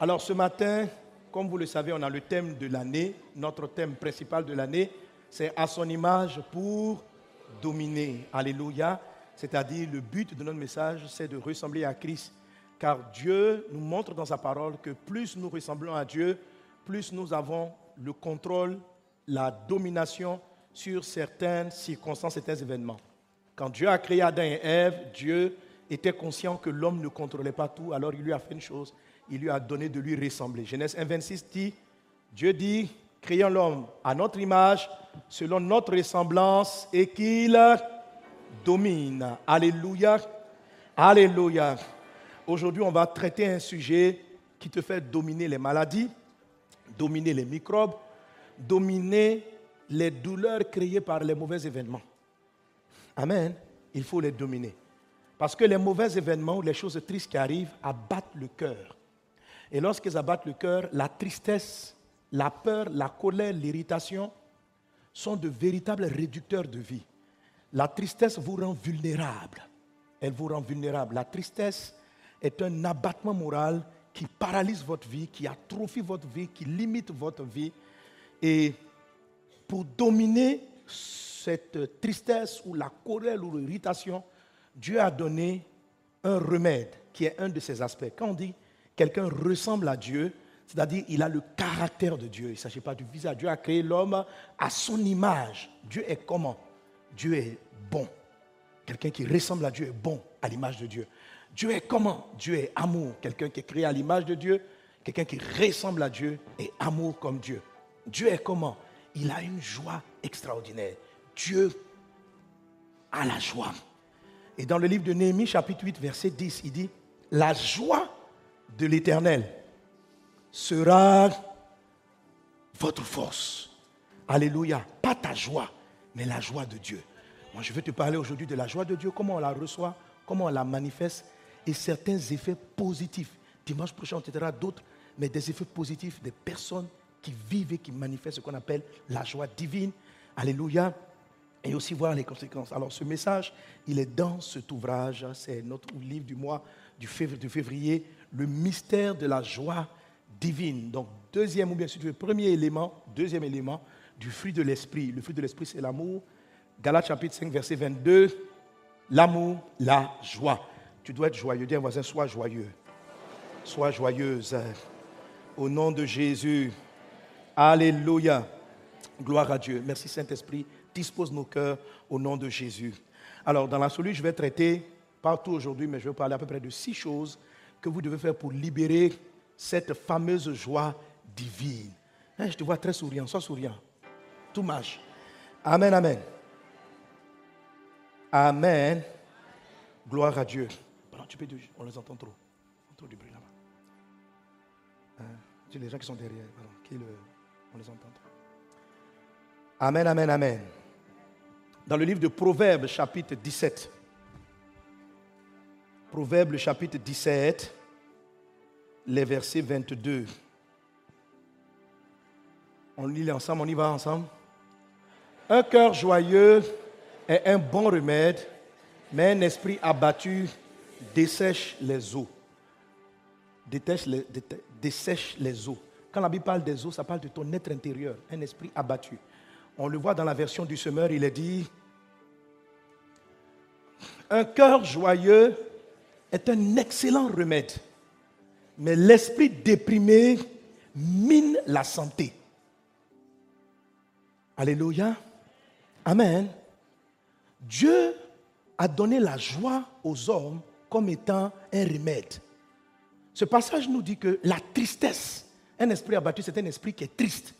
Alors ce matin, comme vous le savez, on a le thème de l'année. Notre thème principal de l'année, c'est à son image pour dominer. Alléluia. C'est-à-dire le but de notre message, c'est de ressembler à Christ. Car Dieu nous montre dans sa parole que plus nous ressemblons à Dieu, plus nous avons le contrôle, la domination sur certaines circonstances, certains événements. Quand Dieu a créé Adam et Ève, Dieu était conscient que l'homme ne contrôlait pas tout, alors il lui a fait une chose, il lui a donné de lui ressembler. Genèse 1, 26 dit, Dieu dit, créons l'homme à notre image, selon notre ressemblance, et qu'il domine. Alléluia. Alléluia. Aujourd'hui, on va traiter un sujet qui te fait dominer les maladies, dominer les microbes, dominer les douleurs créées par les mauvais événements. Amen. Il faut les dominer. Parce que les mauvais événements les choses tristes qui arrivent abattent le cœur. Et lorsqu'ils abattent le cœur, la tristesse, la peur, la colère, l'irritation sont de véritables réducteurs de vie. La tristesse vous rend vulnérable. Elle vous rend vulnérable. La tristesse est un abattement moral qui paralyse votre vie, qui atrophie votre vie, qui limite votre vie. Et pour dominer cette tristesse ou la colère ou l'irritation, Dieu a donné un remède qui est un de ces aspects. Quand on dit quelqu'un ressemble à Dieu, c'est-à-dire il a le caractère de Dieu. Il ne s'agit pas du visage. Dieu a créé l'homme à son image. Dieu est comment? Dieu est bon. Quelqu'un qui ressemble à Dieu est bon à l'image de Dieu. Dieu est comment? Dieu est amour. Quelqu'un qui est créé à l'image de Dieu, quelqu'un qui ressemble à Dieu est amour comme Dieu. Dieu est comment? Il a une joie extraordinaire. Dieu a la joie. Et dans le livre de Néhémie, chapitre 8, verset 10, il dit, la joie de l'Éternel sera votre force. Alléluia. Pas ta joie, mais la joie de Dieu. Moi, je veux te parler aujourd'hui de la joie de Dieu, comment on la reçoit, comment on la manifeste et certains effets positifs. Dimanche prochain, on te d'autres, mais des effets positifs des personnes qui vivent et qui manifestent ce qu'on appelle la joie divine. Alléluia et aussi voir les conséquences. Alors ce message, il est dans cet ouvrage, c'est notre livre du mois du février, le mystère de la joie divine. Donc deuxième, ou bien si tu veux, premier élément, deuxième élément du fruit de l'esprit. Le fruit de l'esprit, c'est l'amour. Galates chapitre 5, verset 22, l'amour, la joie. Tu dois être joyeux. Dis à un voisin, sois joyeux. Sois joyeuse. Au nom de Jésus. Alléluia. Gloire à Dieu. Merci Saint-Esprit dispose nos cœurs au nom de Jésus. Alors, dans la solution, je vais traiter, partout aujourd'hui, mais je vais parler à peu près de six choses que vous devez faire pour libérer cette fameuse joie divine. Hein, je te vois très souriant, sois souriant. Tout marche. Amen, amen. Amen. Gloire à Dieu. Tu peux on les entend trop. Trop du bruit là-bas. Hein, les gens qui sont derrière, qui le, on les entend trop. Amen, amen, amen dans le livre de Proverbes chapitre 17. Proverbes chapitre 17, les versets 22. On lit ensemble, on y va ensemble. Un cœur joyeux est un bon remède, mais un esprit abattu dessèche les eaux. dessèche les eaux. Quand la Bible parle des eaux, ça parle de ton être intérieur, un esprit abattu. On le voit dans la version du semeur, il est dit, un cœur joyeux est un excellent remède, mais l'esprit déprimé mine la santé. Alléluia. Amen. Dieu a donné la joie aux hommes comme étant un remède. Ce passage nous dit que la tristesse, un esprit abattu, c'est un esprit qui est triste.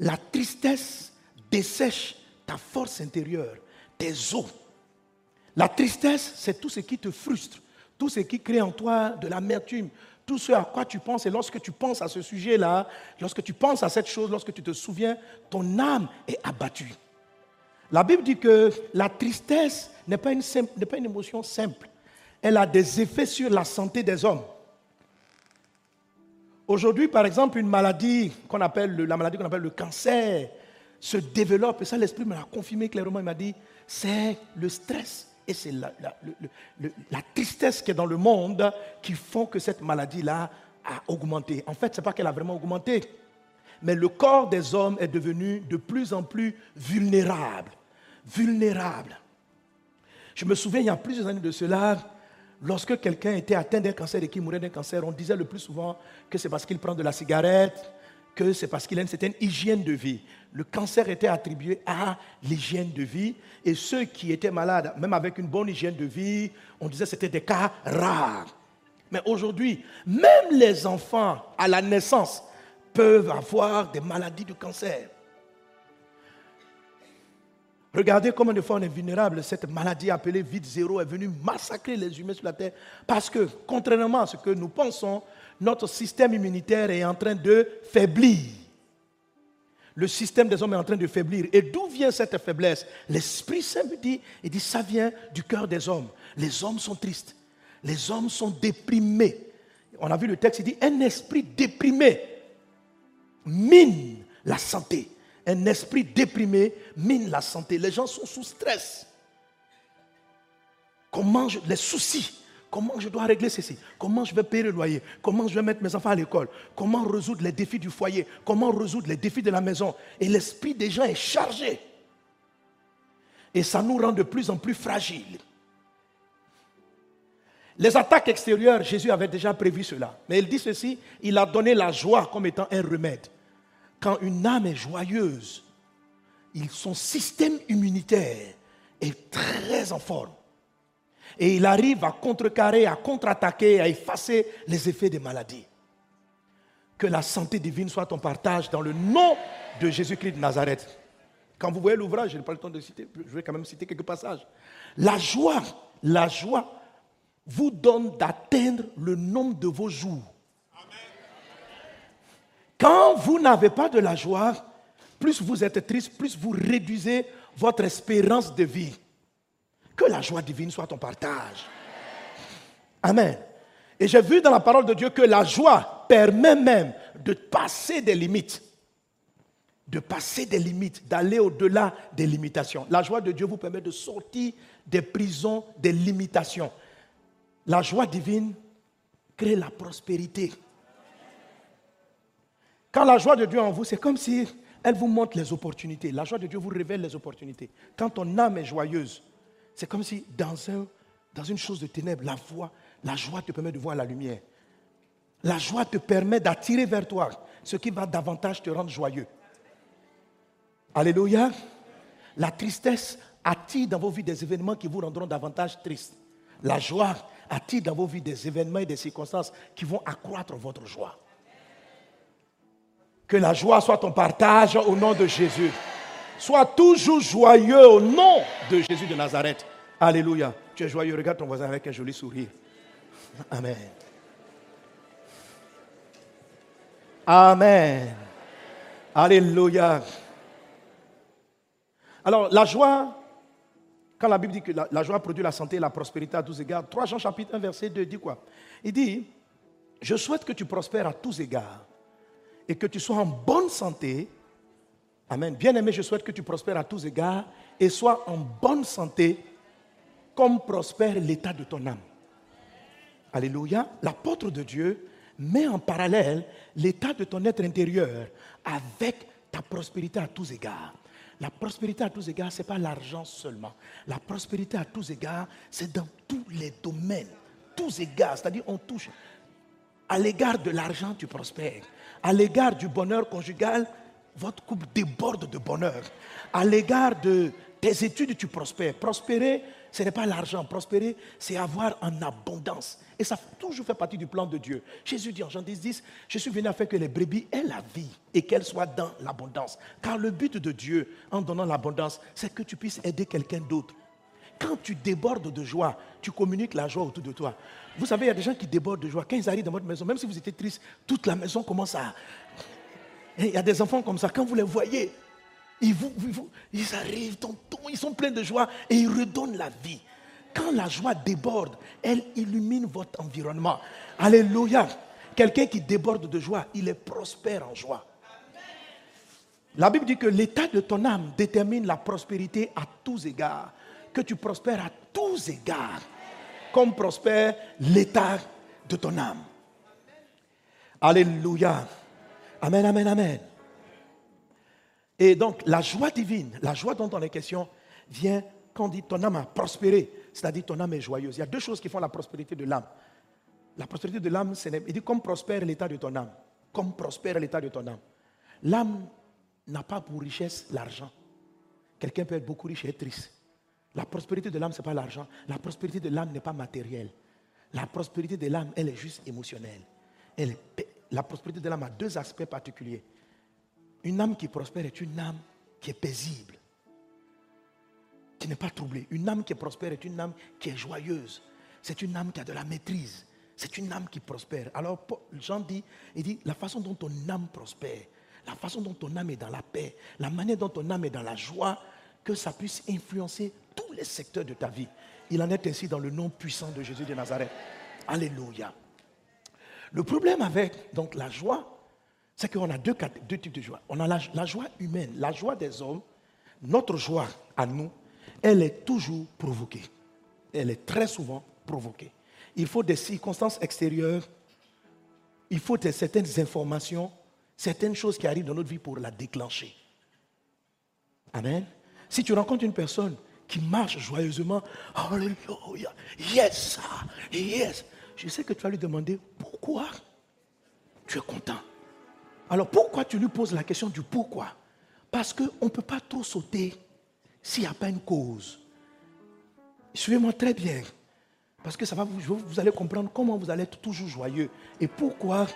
La tristesse dessèche ta force intérieure, tes os. La tristesse, c'est tout ce qui te frustre, tout ce qui crée en toi de l'amertume, tout ce à quoi tu penses. Et lorsque tu penses à ce sujet-là, lorsque tu penses à cette chose, lorsque tu te souviens, ton âme est abattue. La Bible dit que la tristesse n'est pas, une, émotion simple. Elle a des effets sur la santé des hommes. Aujourd'hui, par exemple, une maladie qu'on appelle la maladie qu'on appelle le cancer se développe, et ça l'Esprit me l'a confirmé clairement, il m'a dit, c'est le stress et c'est la, tristesse qui est dans le monde qui font que cette maladie-là a augmenté. En fait, ce n'est pas qu'elle a vraiment augmenté, mais le corps des hommes est devenu de plus en plus vulnérable. Vulnérable. Je me souviens, il y a plusieurs années de cela, lorsque quelqu'un était atteint d'un cancer et qui mourait d'un cancer, on disait le plus souvent que c'est parce qu'il prend de la cigarette, c'est parce qu'il a une certaine hygiène de vie. Le cancer était attribué à l'hygiène de vie et ceux qui étaient malades, même avec une bonne hygiène de vie, on disait que c'était des cas rares. Mais aujourd'hui, même les enfants à la naissance peuvent avoir des maladies de cancer. Regardez comment de fois on est vulnérable. Cette maladie appelée vide zéro est venue massacrer les humains sur la terre parce que, contrairement à ce que nous pensons, notre système immunitaire est en train de faiblir. Le système des hommes est en train de faiblir. Et d'où vient cette faiblesse? L'Esprit Saint me dit, il dit, ça vient du cœur des hommes. Les hommes sont tristes. Les hommes sont déprimés. On a vu le texte, il dit, un esprit déprimé mine la santé un esprit déprimé mine la santé. Les gens sont sous stress. Comment je, les soucis, comment je dois régler ceci, comment je vais payer le loyer, comment je vais mettre mes enfants à l'école, comment résoudre les défis du foyer, comment résoudre les défis de la maison? Et l'esprit des gens est chargé. Et ça nous rend de plus en plus fragiles. Les attaques extérieures, Jésus avait déjà prévu cela. Mais il dit ceci, il a donné la joie comme étant un remède quand une âme est joyeuse, son système immunitaire est très en forme. Et il arrive à contrecarrer, à contre-attaquer, à effacer les effets des maladies. Que la santé divine soit ton partage dans le nom de Jésus-Christ de Nazareth. Quand vous voyez l'ouvrage, je n'ai pas le temps de citer, je vais quand même citer quelques passages. La joie, la joie vous donne d'atteindre le nombre de vos jours. Quand vous n'avez pas de la joie, plus vous êtes triste, plus vous réduisez votre espérance de vie. Que la joie divine soit ton partage. Amen. Et j'ai vu dans la parole de Dieu que la joie permet même de passer des limites. De passer des limites, d'aller au-delà des limitations. La joie de Dieu vous permet de sortir des prisons, des limitations. La joie divine crée la prospérité. Quand la joie de Dieu en vous, c'est comme si elle vous montre les opportunités. La joie de Dieu vous révèle les opportunités. Quand ton âme est joyeuse, c'est comme si dans, un, dans une chose de ténèbres, la voix, la joie te permet de voir la lumière. La joie te permet d'attirer vers toi ce qui va davantage te rendre joyeux. Alléluia. La tristesse attire dans vos vies des événements qui vous rendront davantage tristes. La joie attire dans vos vies des événements et des circonstances qui vont accroître votre joie. Que la joie soit ton partage au nom de Jésus. Sois toujours joyeux au nom de Jésus de Nazareth. Alléluia. Tu es joyeux. Regarde ton voisin avec un joli sourire. Amen. Amen. Alléluia. Alors, la joie, quand la Bible dit que la, joie produit la santé et la prospérité à tous égards, 3 Jean chapitre 1, verset 2 dit quoi? Il dit, je souhaite que tu prospères à tous égards et que tu sois en bonne santé. Amen. Bien-aimé, je souhaite que tu prospères à tous égards et sois en bonne santé comme prospère l'état de ton âme. Alléluia. L'apôtre de Dieu met en parallèle l'état de ton être intérieur avec ta prospérité à tous égards. La prospérité à tous égards, ce n'est pas l'argent seulement. La prospérité à tous égards, c'est dans tous les domaines. Tous égards, c'est-à-dire on touche. À l'égard de l'argent, tu prospères. À l'égard du bonheur conjugal, votre couple déborde de bonheur. À l'égard de tes études, tu prospères. Prospérer, ce n'est pas l'argent. Prospérer, c'est avoir en abondance. Et ça toujours fait partie du plan de Dieu. Jésus dit en Jean 10, 10, je suis venu afin que les brebis aient la vie et qu'elles soient dans l'abondance. Car le but de Dieu, en donnant l'abondance, c'est que tu puisses aider quelqu'un d'autre. Quand tu débordes de joie, tu communiques la joie autour de toi. Vous savez, il y a des gens qui débordent de joie. Quand ils arrivent dans votre maison, même si vous étiez triste, toute la maison commence à... il y a des enfants comme ça, quand vous les voyez, ils, vous, ils arrivent, ils sont pleins de joie et ils redonnent la vie. Quand la joie déborde, elle illumine votre environnement. Alléluia. Quelqu'un qui déborde de joie, il est prospère en joie. La Bible dit que l'état de ton âme détermine la prospérité à tous égards que tu prospères à tous égards, comme prospère l'état de ton âme. Alléluia. Amen, amen, amen. Et donc, la joie divine, la joie dont on est question, vient quand on dit ton âme a prospéré, c'est-à-dire ton âme est joyeuse. Il y a deux choses qui font la prospérité de l'âme. La prospérité de l'âme, c'est, il dit comme prospère l'état de ton âme. Comme prospère l'état de ton âme. L'âme n'a pas pour richesse l'argent. Quelqu'un peut être beaucoup riche et être triste. La prospérité de l'âme, ce n'est pas l'argent. La prospérité de l'âme n'est pas matérielle. La prospérité de l'âme, elle est juste émotionnelle. La prospérité de l'âme a deux aspects particuliers. Une âme qui prospère est une âme qui est paisible, qui n'est pas troublée. Une âme qui prospère est une âme qui est joyeuse. C'est une âme qui a de la maîtrise. C'est une âme qui prospère. Alors Jean dit, dit, la façon dont ton âme prospère, la façon dont ton âme est dans la paix, la manière dont ton âme est dans la joie, que ça puisse influencer tous les secteurs de ta vie. Il en est ainsi dans le nom puissant de Jésus de Nazareth. Alléluia. Le problème avec donc la joie, c'est qu'on a deux, types de joie. On a la, joie humaine, la joie des hommes. Notre joie à nous, elle est toujours provoquée. Elle est très souvent provoquée. Il faut des circonstances extérieures, il faut certaines informations, certaines choses qui arrivent dans notre vie pour la déclencher. Amen. Si tu rencontres une personne qui marche joyeusement, Alléluia, yes, yes, je sais que tu vas lui demander pourquoi tu es content? Alors pourquoi tu lui poses la question du pourquoi? Parce qu'on ne peut pas trop sauter s'il n'y a pas une cause. Suivez-moi très bien. Parce que ça va vous, vous allez comprendre comment vous allez être toujours joyeux. Et pourquoi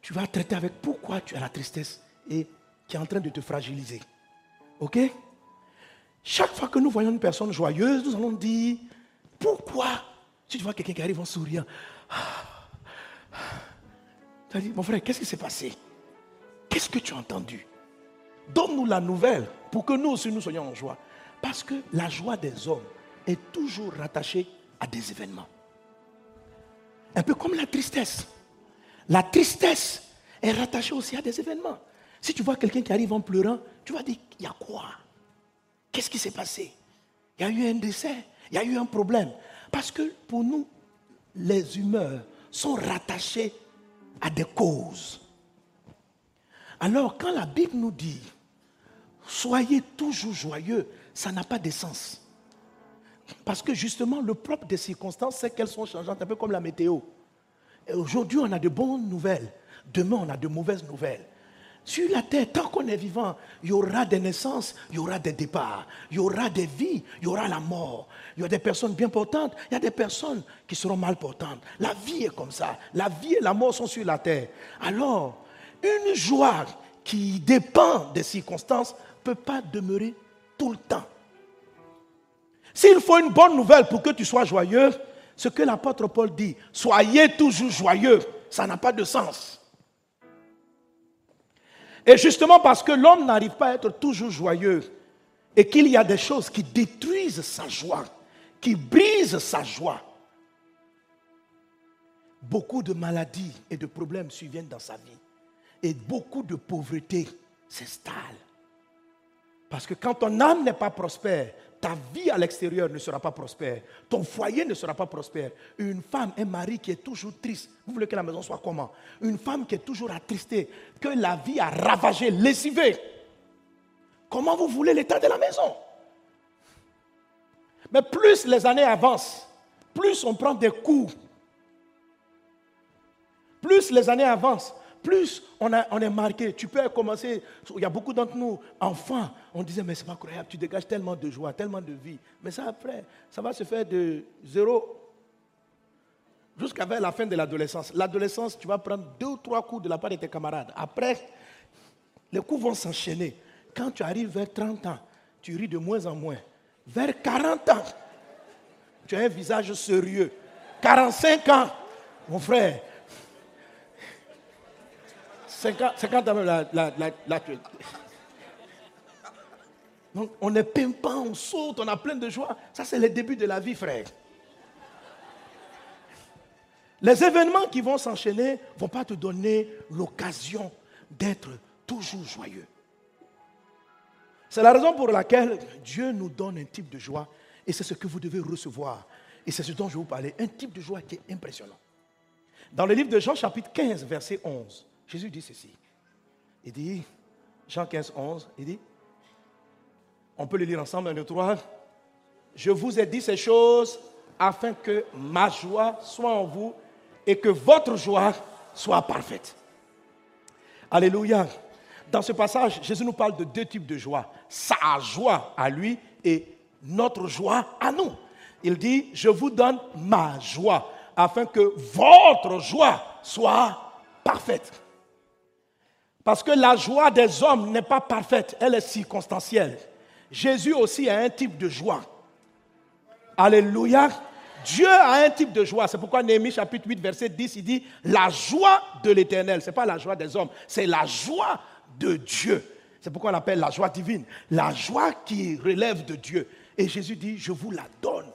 tu vas traiter avec pourquoi tu as la tristesse et qui est en train de te fragiliser. OK? Chaque fois que nous voyons une personne joyeuse, nous allons dire pourquoi Si tu vois quelqu'un qui arrive en souriant, tu as dit, mon frère, qu'est-ce qui s'est passé? Qu'est-ce que tu as entendu? Donne-nous la nouvelle pour que nous aussi nous soyons en joie. Parce que la joie des hommes est toujours rattachée à des événements. Un peu comme la tristesse. La tristesse est rattachée aussi à des événements. Si tu vois quelqu'un qui arrive en pleurant, tu vas dire, il y a quoi? Qu'est-ce qui s'est passé? Il y a eu un décès, il y a eu un problème. Parce que pour nous, les humeurs sont rattachées à des causes. Alors quand la Bible nous dit, soyez toujours joyeux, ça n'a pas de sens. Parce que justement, le propre des circonstances, c'est qu'elles sont changeantes, un peu comme la météo. Aujourd'hui, on a de bonnes nouvelles. Demain, on a de mauvaises nouvelles. Sur la terre, tant qu'on est vivant, il y aura des naissances, il y aura des départs, il y aura des vies, il y aura la mort. Il y a des personnes bien portantes, il y a des personnes qui seront mal portantes. La vie est comme ça. La vie et la mort sont sur la terre. Alors, une joie qui dépend des circonstances ne peut pas demeurer tout le temps. S'il faut une bonne nouvelle pour que tu sois joyeux, ce que l'apôtre Paul dit, soyez toujours joyeux, ça n'a pas de sens. Et justement parce que l'homme n'arrive pas à être toujours joyeux et qu'il y a des choses qui détruisent sa joie, qui brisent sa joie, beaucoup de maladies et de problèmes surviennent dans sa vie. Et beaucoup de pauvreté s'installe. Parce que quand ton âme n'est pas prospère, ta vie à l'extérieur ne sera pas prospère. Ton foyer ne sera pas prospère. Une femme, un mari qui est toujours triste, vous voulez que la maison soit comment? Une femme qui est toujours attristée, que la vie a ravagé, lessivé. Comment vous voulez l'état de la maison? Mais plus les années avancent, plus on prend des coups. Plus les années avancent, plus on, est marqué. Tu peux commencer, il y a beaucoup d'entre nous, enfants, on disait, mais c'est pas croyable, tu dégages tellement de joie, tellement de vie. Mais ça, après, ça va se faire de zéro jusqu'à la fin de l'adolescence. L'adolescence, tu vas prendre deux ou trois coups de la part de tes camarades. Après, les coups vont s'enchaîner. Quand tu arrives vers 30 ans, tu ris de moins en moins. Vers 40 ans, tu as un visage sérieux. 45 ans, mon frère, 50, ans, la, la, la, Donc, on est pimpant, on saute, on a plein de joie. Ça, c'est le début de la vie, frère. Les événements qui vont s'enchaîner ne vont pas te donner l'occasion d'être toujours joyeux. C'est la raison pour laquelle Dieu nous donne un type de joie et c'est ce que vous devez recevoir. Et c'est ce dont je vais vous parler, un type de joie qui est impressionnant. Dans le livre de Jean chapitre 15, verset 11, Jésus dit ceci. Il dit, Jean 15, 11, il dit, on peut le lire ensemble, un, deux, trois. Je vous ai dit ces choses afin que ma joie soit en vous et que votre joie soit parfaite. Alléluia. Dans ce passage, Jésus nous parle de deux types de joie. Sa joie à lui et notre joie à nous. Il dit, je vous donne ma joie afin que votre joie soit parfaite. Parce que la joie des hommes n'est pas parfaite, elle est circonstancielle. Jésus aussi a un type de joie. Alléluia. Dieu a un type de joie. C'est pourquoi Néhémie chapitre 8, verset 10, il dit la joie de l'éternel. Ce n'est pas la joie des hommes, c'est la joie de Dieu. C'est pourquoi on l'appelle la joie divine. La joie qui relève de Dieu. Et Jésus dit, je vous la donne.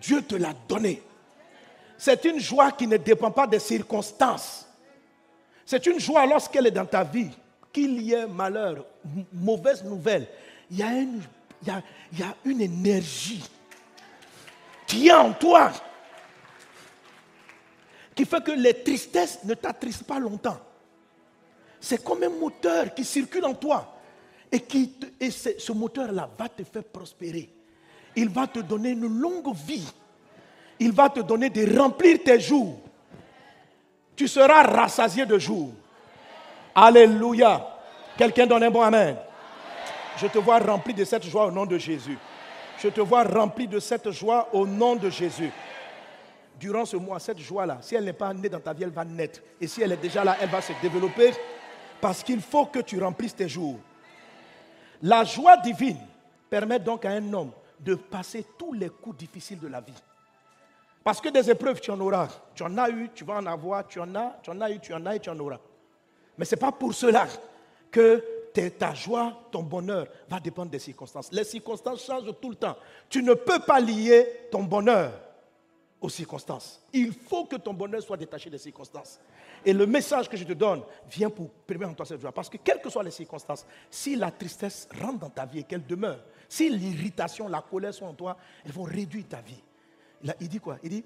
Dieu te l'a donnée. C'est une joie qui ne dépend pas des circonstances. C'est une joie lorsqu'elle est dans ta vie, qu'il y ait malheur, mauvaise nouvelle. Il y a une, énergie qui est en toi, qui fait que les tristesses ne t'attristent pas longtemps. C'est comme un moteur qui circule en toi. Et, et ce moteur-là va te faire prospérer. Il va te donner une longue vie. Il va te donner de remplir tes jours. Tu seras rassasié de jours. Alléluia. Quelqu'un donne un bon Amen. Je te vois rempli de cette joie au nom de Jésus. Je te vois rempli de cette joie au nom de Jésus. Durant ce mois, cette joie-là, si elle n'est pas née dans ta vie, elle va naître. Et si elle est déjà là, elle va se développer parce qu'il faut que tu remplisses tes jours. La joie divine permet donc à un homme de passer tous les coups difficiles de la vie. Parce que des épreuves, tu en auras. Tu en as eu, tu vas en avoir, tu en as, tu en as eu, tu en as et tu en auras. Mais ce n'est pas pour cela que ta joie, ton bonheur va dépendre des circonstances. Les circonstances changent tout le temps. Tu ne peux pas lier ton bonheur aux circonstances. Il faut que ton bonheur soit détaché des circonstances. Et le message que je te donne vient pour permettre en toi cette joie. Parce que quelles que soient les circonstances, si la tristesse rentre dans ta vie et qu'elle demeure, si l'irritation, la colère sont en toi, elles vont réduire ta vie. Il dit quoi? Il dit,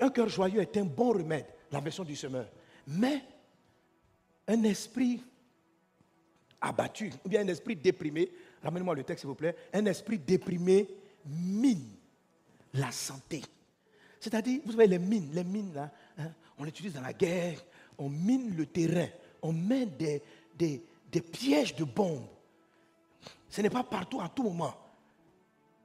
un cœur joyeux est un bon remède, la version du semeur. Mais un esprit abattu, ou bien un esprit déprimé, ramène-moi le texte s'il vous plaît, un esprit déprimé mine la santé. C'est-à-dire, vous savez, les mines, les mines là, hein, on utilise dans la guerre, on mine le terrain, on met des, des, des pièges de bombes. Ce n'est pas partout, à tout moment.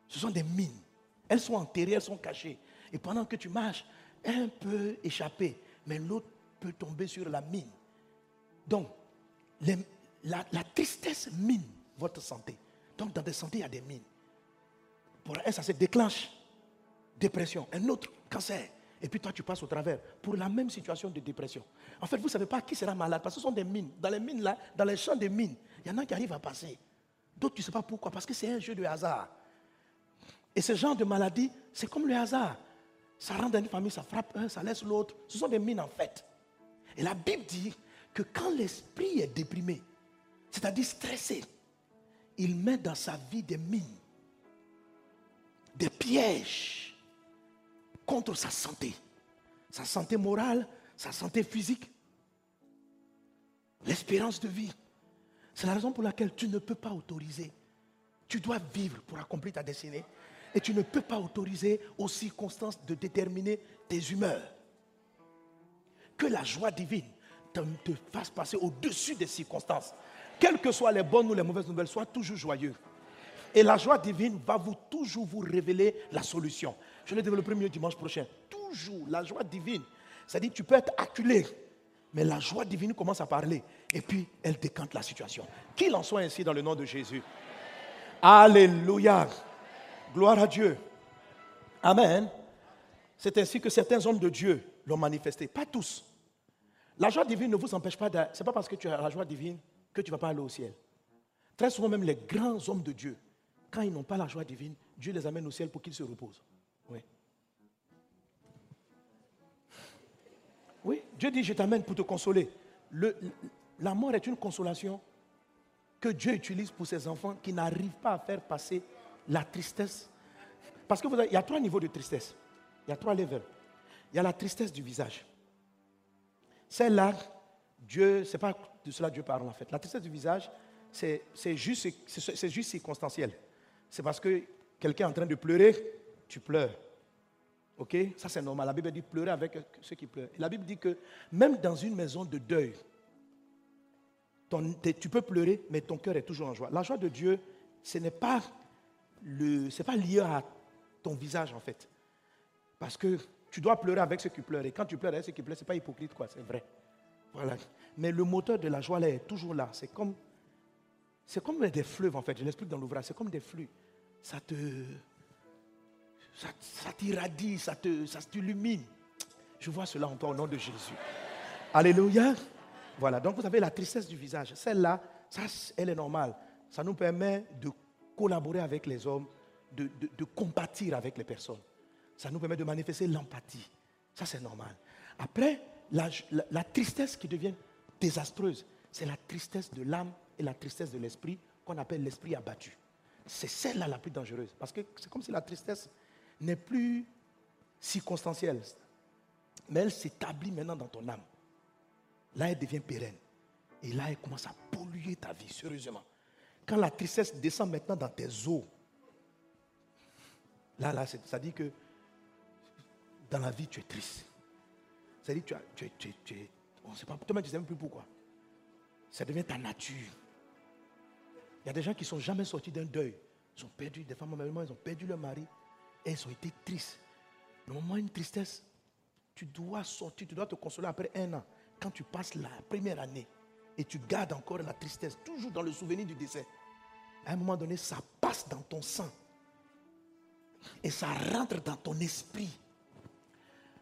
Ce sont des mines. Elles sont enterrées, elles sont cachées. Et pendant que tu marches, un peut échapper, mais l'autre peut tomber sur la mine. Donc, la, tristesse mine votre santé. Donc, dans des santé, il y a des mines. Pour un, ça se déclenche. Dépression. Un autre, cancer. Et puis toi, tu passes au travers pour la même situation de dépression. En fait, vous ne savez pas qui sera malade parce que ce sont des mines. Dans les mines là, dans les champs des mines, il y en a qui arrivent à passer. D'autres, tu ne sais pas pourquoi, parce que c'est un jeu de hasard. Et ce genre de maladie, c'est comme le hasard. Ça rentre dans une famille, ça frappe un, ça laisse l'autre. Ce sont des mines en fait. Et la Bible dit que quand l'esprit est déprimé, c'est-à-dire stressé, il met dans sa vie des mines, des pièges contre sa santé, sa santé morale, sa santé physique, l'espérance de vie. C'est la raison pour laquelle tu ne peux pas autoriser. Tu dois vivre pour accomplir ta destinée. Et tu ne peux pas autoriser aux circonstances de déterminer tes humeurs. Que la joie divine te, fasse passer au-dessus des circonstances. Quelles que soient les bonnes ou les mauvaises nouvelles, sois toujours joyeux. Et la joie divine va vous toujours vous révéler la solution. Je le développerai mieux dimanche prochain. Toujours la joie divine. C'est-à-dire tu peux être acculé, mais la joie divine commence à parler. Et puis elle décante la situation. Qu'il en soit ainsi dans le nom de Jésus. Alléluia. Gloire à Dieu. Amen. C'est ainsi que certains hommes de Dieu l'ont manifesté. Pas tous. La joie divine ne vous empêche pas. Ce n'est pas parce que tu as la joie divine que tu ne vas pas aller au ciel. Très souvent même les grands hommes de Dieu, quand ils n'ont pas la joie divine, Dieu les amène au ciel pour qu'ils se reposent. Oui. Oui, Dieu dit, je t'amène pour te consoler. la mort est une consolation que Dieu utilise pour ses enfants qui n'arrivent pas à faire passer la tristesse. Parce qu'il y a trois niveaux de tristesse. Il y a trois levels. il y a la tristesse du visage. Celle-là, Dieu, c'est pas de cela Dieu parle en fait. La tristesse du visage, c'est juste, juste circonstanciel. C'est parce que quelqu'un est en train de pleurer, tu pleures. Ok? Ça, c'est normal. La Bible dit pleurer avec ceux qui pleurent. la Bible dit que même dans une maison de deuil, tu peux pleurer, mais ton cœur est toujours en joie. La joie de Dieu, ce n'est pas, le, pas lié à ton visage, en fait. Parce que tu dois pleurer avec ceux qui pleurent. Et quand tu pleures avec ceux qui pleurent, ce n'est pas hypocrite, quoi, c'est vrai. Voilà. Mais le moteur de la joie, là, est toujours là. C'est comme, c'est comme des fleuves, en fait. Je l'explique dans l'ouvrage. C'est comme des flux. Ça te, ça, t'irradie, ça te, ça t'illumine. Je vois cela en toi au nom de Jésus. Alléluia. Voilà, donc vous avez la tristesse du visage. Celle-là, ça, elle est normale. Ça nous permet de collaborer avec les hommes, de, de, compatir avec les personnes. Ça nous permet de manifester l'empathie. Ça, c'est normal. Après, la, la, tristesse qui devient désastreuse, c'est la tristesse de l'âme et la tristesse de l'esprit qu'on appelle l'esprit abattu. C'est celle-là la plus dangereuse. Parce que c'est comme si la tristesse n'est plus circonstancielle, mais elle s'établit maintenant dans ton âme. Là, elle devient pérenne. Et là, elle commence à polluer ta vie, sérieusement. Quand la tristesse descend maintenant dans tes os, là, là, ça dit que dans la vie, tu es triste. Ça dit que tu, tu, es, on ne sait pas, toi tu ne sais même plus pourquoi. Ça devient ta nature. Il y a des gens qui ne sont jamais sortis d'un deuil. Ils ont perdu, des femmes, ils ont perdu leur mari. Et ils ont été tristes. Normalement, une tristesse, tu dois sortir, tu dois te consoler après un an quand tu passes la première année et tu gardes encore la tristesse, toujours dans le souvenir du décès, à un moment donné, ça passe dans ton sang. Et ça rentre dans ton esprit.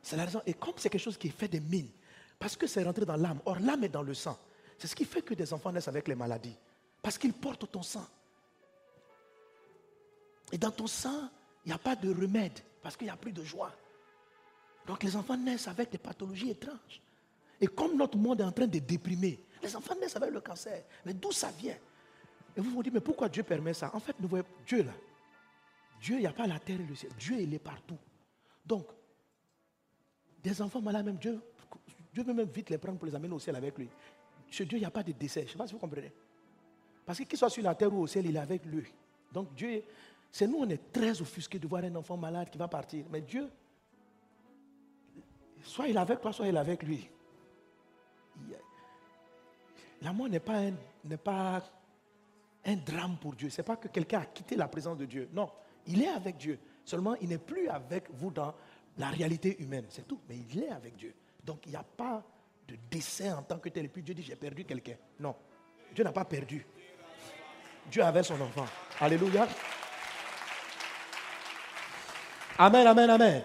C'est la raison. Et comme c'est quelque chose qui fait des mines, parce que c'est rentré dans l'âme, or l'âme est dans le sang. C'est ce qui fait que des enfants naissent avec les maladies. Parce qu'ils portent ton sang. Et dans ton sang, il n'y a pas de remède, parce qu'il n'y a plus de joie. Donc les enfants naissent avec des pathologies étranges. Et comme notre monde est en train de déprimer, les enfants naissent avec le cancer. Mais d'où ça vient? Et vous vous dites, mais pourquoi Dieu permet ça? En fait, nous voyons Dieu là. Dieu, il n'y a pas la terre et le ciel. Dieu, il est partout. Donc, des enfants malades, même Dieu, Dieu veut même vite les prendre pour les amener au ciel avec lui. Chez Dieu, il n'y a pas de décès. Je ne sais pas si vous comprenez. Parce que qu'il soit sur la terre ou au ciel, il est avec lui. Donc Dieu, c'est nous, on est très offusqués de voir un enfant malade qui va partir. Mais Dieu, soit il est avec toi, soit il est avec lui. L'amour n'est pas, un, pas un drame pour Dieu. Ce n'est pas que quelqu'un a quitté la présence de Dieu. Non, il est avec Dieu. Seulement, il n'est plus avec vous dans la réalité humaine. C'est tout. Mais il est avec Dieu. Donc, il n'y a pas de décès en tant que tel. Et puis Dieu dit, j'ai perdu quelqu'un. Non. Dieu n'a pas perdu. Dieu avait son enfant. Alléluia. Amen, amen, amen.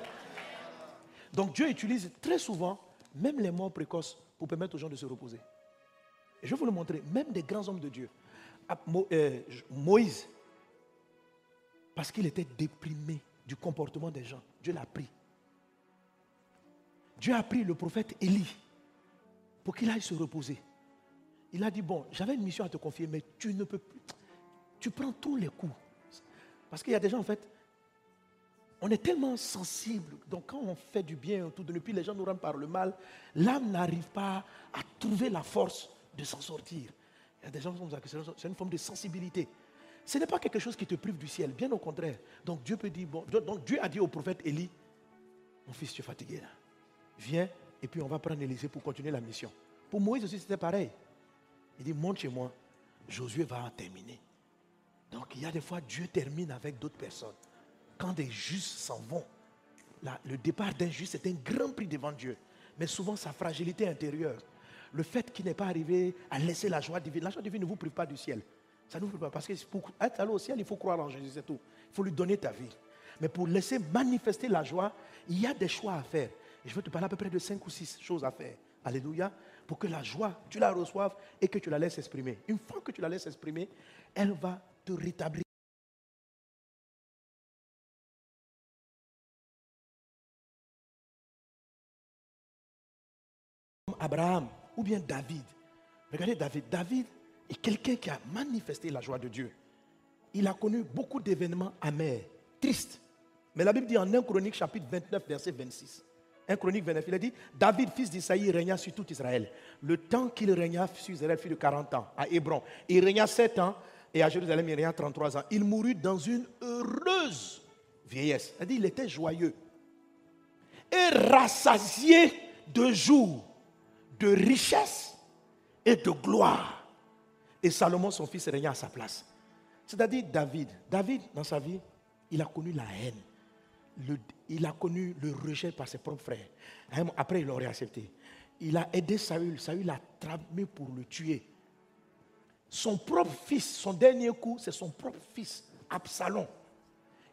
Donc Dieu utilise très souvent même les morts précoces pour permettre aux gens de se reposer. Et je vais vous le montrer, même des grands hommes de Dieu. Euh, Moïse, parce qu'il était déprimé du comportement des gens, Dieu l'a pris. Dieu a pris le prophète Élie pour qu'il aille se reposer. Il a dit, bon, j'avais une mission à te confier, mais tu ne peux plus. Tu prends tous les coups. Parce qu'il y a des gens, en fait, on est tellement sensible. Donc quand on fait du bien autour de nous, puis les gens nous rendent par le mal, l'âme n'arrive pas à trouver la force de s'en sortir. Il y a des gens qui disent que c'est une forme de sensibilité. Ce n'est pas quelque chose qui te prive du ciel, bien au contraire. Donc Dieu peut dire, bon, donc Dieu a dit au prophète Élie, mon fils, tu es fatigué là. Viens et puis on va prendre Élisée pour continuer la mission. Pour Moïse aussi, c'était pareil. Il dit, monte chez moi. Josué va en terminer. Donc il y a des fois, Dieu termine avec d'autres personnes quand des justes s'en vont, le départ d'un juste est un grand prix devant Dieu. Mais souvent, sa fragilité intérieure, le fait qu'il n'est pas arrivé à laisser la joie divine, la joie divine ne vous prive pas du ciel. Ça ne vous prive pas. Parce que pour être allé au ciel, il faut croire en Jésus, c'est tout. Il faut lui donner ta vie. Mais pour laisser manifester la joie, il y a des choix à faire. Et je veux te parler à peu près de cinq ou six choses à faire. Alléluia. Pour que la joie, tu la reçoives et que tu la laisses exprimer. Une fois que tu la laisses exprimer, elle va te rétablir. Abraham ou bien David. Regardez David. David est quelqu'un qui a manifesté la joie de Dieu. Il a connu beaucoup d'événements amers, tristes. Mais la Bible dit en 1 Chronique chapitre 29 verset 26. 1 Chronique 29, il a dit David, fils d'Isaïe, régna sur tout Israël. Le temps qu'il régna sur Israël fut de 40 ans à Hébron. Il régna 7 ans et à Jérusalem, il régna 33 ans. Il mourut dans une heureuse vieillesse. Dit il était joyeux et rassasié de jours, de richesse et de gloire. Et Salomon, son fils, régna à sa place. C'est-à-dire David. David, dans sa vie, il a connu la haine. il a connu le rejet par ses propres frères. Après, il l'aurait accepté. Il a aidé Saül. Saül l'a tramé pour le tuer. Son propre fils, son dernier coup, c'est son propre fils, Absalom,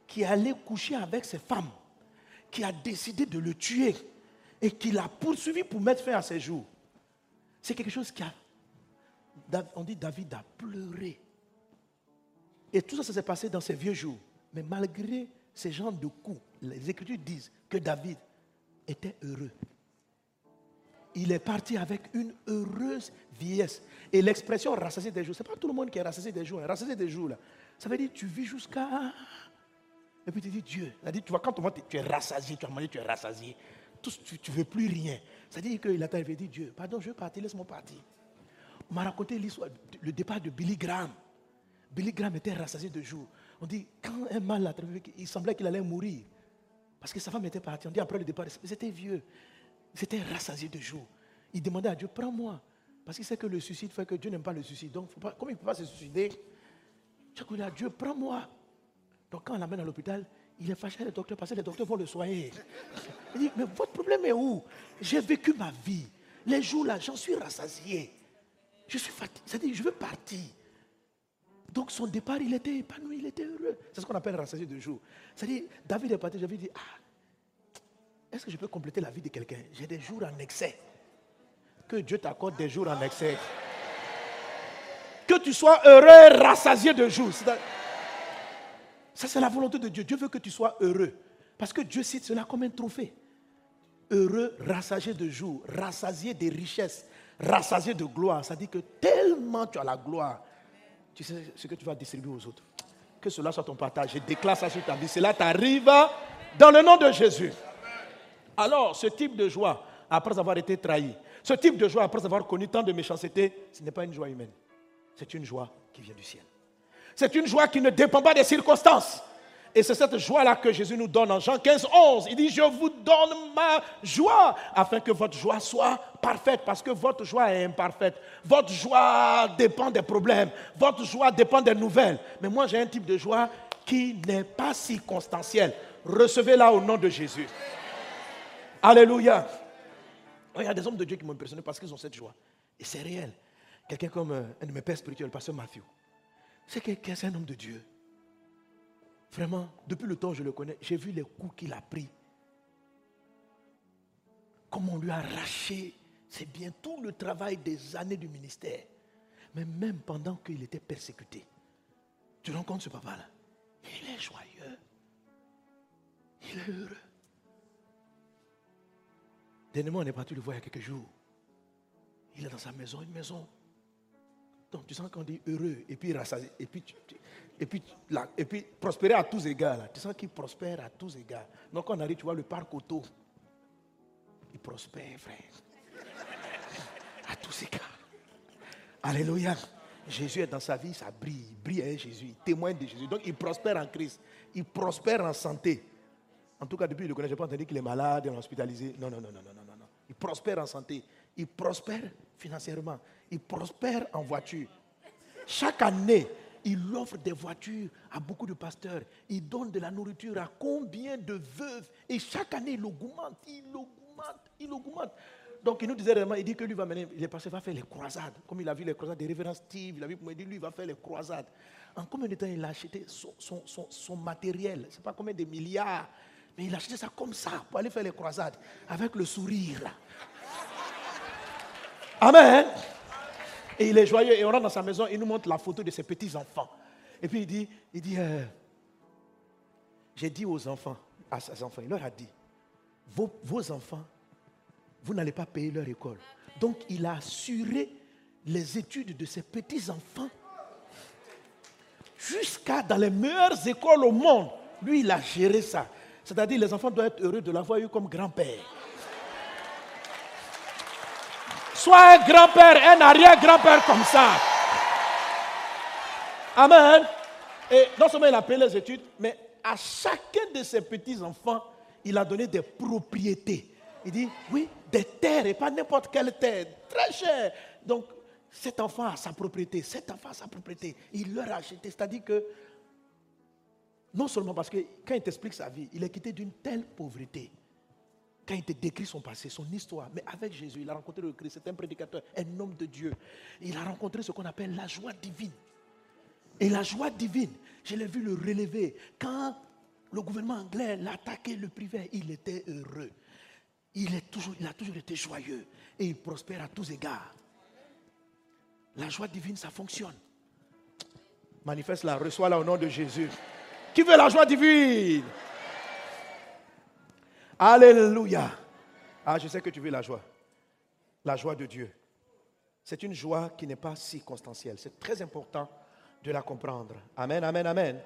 qui allait coucher avec ses femmes, qui a décidé de le tuer et qui l'a poursuivi pour mettre fin à ses jours. C'est quelque chose qui a. On dit David a pleuré. Et tout ça, ça s'est passé dans ses vieux jours. Mais malgré ces genres de coups, les Écritures disent que David était heureux. Il est parti avec une heureuse vieillesse. Et l'expression rassasié des jours, ce n'est pas tout le monde qui est rassasié des jours. Hein. Rassasié des jours, ça veut dire tu vis jusqu'à. Et puis tu dis Dieu. tu vois, quand tu es rassasié, tu as mangé, tu es rassasié. tu ne veux plus rien. Ça veut dire qu'il a dit Dieu, pardon, je veux partir, laisse-moi partir. On m'a raconté l'histoire, le départ de Billy Graham. Billy Graham était rassasié de jour. On dit, quand un mal l'a il semblait qu'il allait mourir. Parce que sa femme était partie. On dit après le départ, c'était vieux. Il s'était rassasié de jour. Il demandait à Dieu, prends-moi. Parce qu'il sait que le suicide fait que Dieu n'aime pas le suicide. Donc, faut comme il ne peut pas se suicider, J'ai dit à Dieu, prends-moi. Donc, quand on l'amène à l'hôpital, il est fâché les docteurs parce que les docteurs vont le soigner. Il dit, mais votre problème est où? J'ai vécu ma vie. Les jours là, j'en suis rassasié. Je suis fatigué. C'est-à-dire, je veux partir. Donc son départ, il était épanoui, il était heureux. C'est ce qu'on appelle rassasié de jour. C'est-à-dire, David est parti, j'avais dit, ah, est-ce que je peux compléter la vie de quelqu'un? J'ai des jours en excès. Que Dieu t'accorde des jours en excès. Que tu sois heureux, rassasié de jours. Ça, c'est la volonté de Dieu. Dieu veut que tu sois heureux. Parce que Dieu cite cela comme un trophée. Heureux, rassasié de jours, rassasié des richesses, rassasié de gloire. Ça dit que tellement tu as la gloire, tu sais ce que tu vas distribuer aux autres. Que cela soit ton partage. Je déclare ça sur ta vie. Cela t'arrive dans le nom de Jésus. Alors, ce type de joie, après avoir été trahi, ce type de joie, après avoir connu tant de méchanceté, ce n'est pas une joie humaine. C'est une joie qui vient du ciel. C'est une joie qui ne dépend pas des circonstances. Et c'est cette joie-là que Jésus nous donne en Jean 15, 11. Il dit, je vous donne ma joie afin que votre joie soit parfaite parce que votre joie est imparfaite. Votre joie dépend des problèmes. Votre joie dépend des nouvelles. Mais moi, j'ai un type de joie qui n'est pas circonstanciel. Recevez-la au nom de Jésus. Alléluia. Il y a des hommes de Dieu qui m'ont impressionné parce qu'ils ont cette joie. Et c'est réel. Quelqu'un comme euh, un de mes pères spirituels, le pasteur Matthew. C'est quelqu'un, c'est un homme de Dieu. Vraiment, depuis le temps où je le connais, j'ai vu les coups qu'il a pris. Comment on lui a arraché, c'est bien tout le travail des années du ministère. Mais même pendant qu'il était persécuté, tu rencontres ce papa-là. Il est joyeux. Il est heureux. Dernièrement, on est parti le voir il y a quelques jours. Il est dans sa maison, une maison. Donc tu sens qu'on dit heureux et puis rassasié. Et puis et puis, et puis prospérer à tous égards. Là. Tu sens qu'il prospère à tous égards. Donc quand on arrive, tu vois le parc auto. Il prospère, frère. à tous égards. Alléluia. Jésus est dans sa vie, ça brille. Il brille avec Jésus. Il témoigne de Jésus. Donc il prospère en Christ. Il prospère en santé. En tout cas, depuis il le connaît, je n'ai pas entendu qu'il est malade, il est hospitalisé. Non, non, non, non, non, non, non. Il prospère en santé. Il prospère financièrement. Il prospère en voiture. Chaque année, il offre des voitures à beaucoup de pasteurs. Il donne de la nourriture à combien de veuves. Et chaque année, il augmente, il augmente, il augmente. Donc il nous disait réellement, il dit que lui va mener, il est passé, va faire les croisades. Comme il a vu les croisades des révérends Steve, il a vu, il dit lui il va faire les croisades. En combien de temps il a acheté son, son, son, matériel? C'est pas combien de milliards, mais il a acheté ça comme ça pour aller faire les croisades avec le sourire. Amen. Et il est joyeux. Et on rentre dans sa maison, il nous montre la photo de ses petits-enfants. Et puis il dit, il dit euh, j'ai dit aux enfants, à ses enfants, il leur a dit, vos, vos enfants, vous n'allez pas payer leur école. Donc il a assuré les études de ses petits-enfants jusqu'à dans les meilleures écoles au monde. Lui, il a géré ça. C'est-à-dire les enfants doivent être heureux de l'avoir eu comme grand-père. Un grand-père, un arrière-grand-père comme ça. Amen. Et non seulement il a payé les études, mais à chacun de ses petits-enfants, il a donné des propriétés. Il dit, oui, des terres, et pas n'importe quelle terre, très cher. Donc, cet enfant a sa propriété, cet enfant a sa propriété. Il leur a acheté. C'est-à-dire que, non seulement parce que quand il t'explique sa vie, il est quitté d'une telle pauvreté. Quand il te décrit son passé, son histoire, mais avec Jésus, il a rencontré le Christ, c'est un prédicateur, un homme de Dieu. Il a rencontré ce qu'on appelle la joie divine. Et la joie divine, je l'ai vu le relever. Quand le gouvernement anglais l'a attaqué, le privé, il était heureux. Il, est toujours, il a toujours été joyeux et il prospère à tous égards. La joie divine, ça fonctionne. Manifeste-la, reçois-la au nom de Jésus. Qui veut la joie divine? Alléluia. Ah, je sais que tu veux la joie. La joie de Dieu. C'est une joie qui n'est pas circonstancielle. C'est très important de la comprendre. Amen, amen, amen.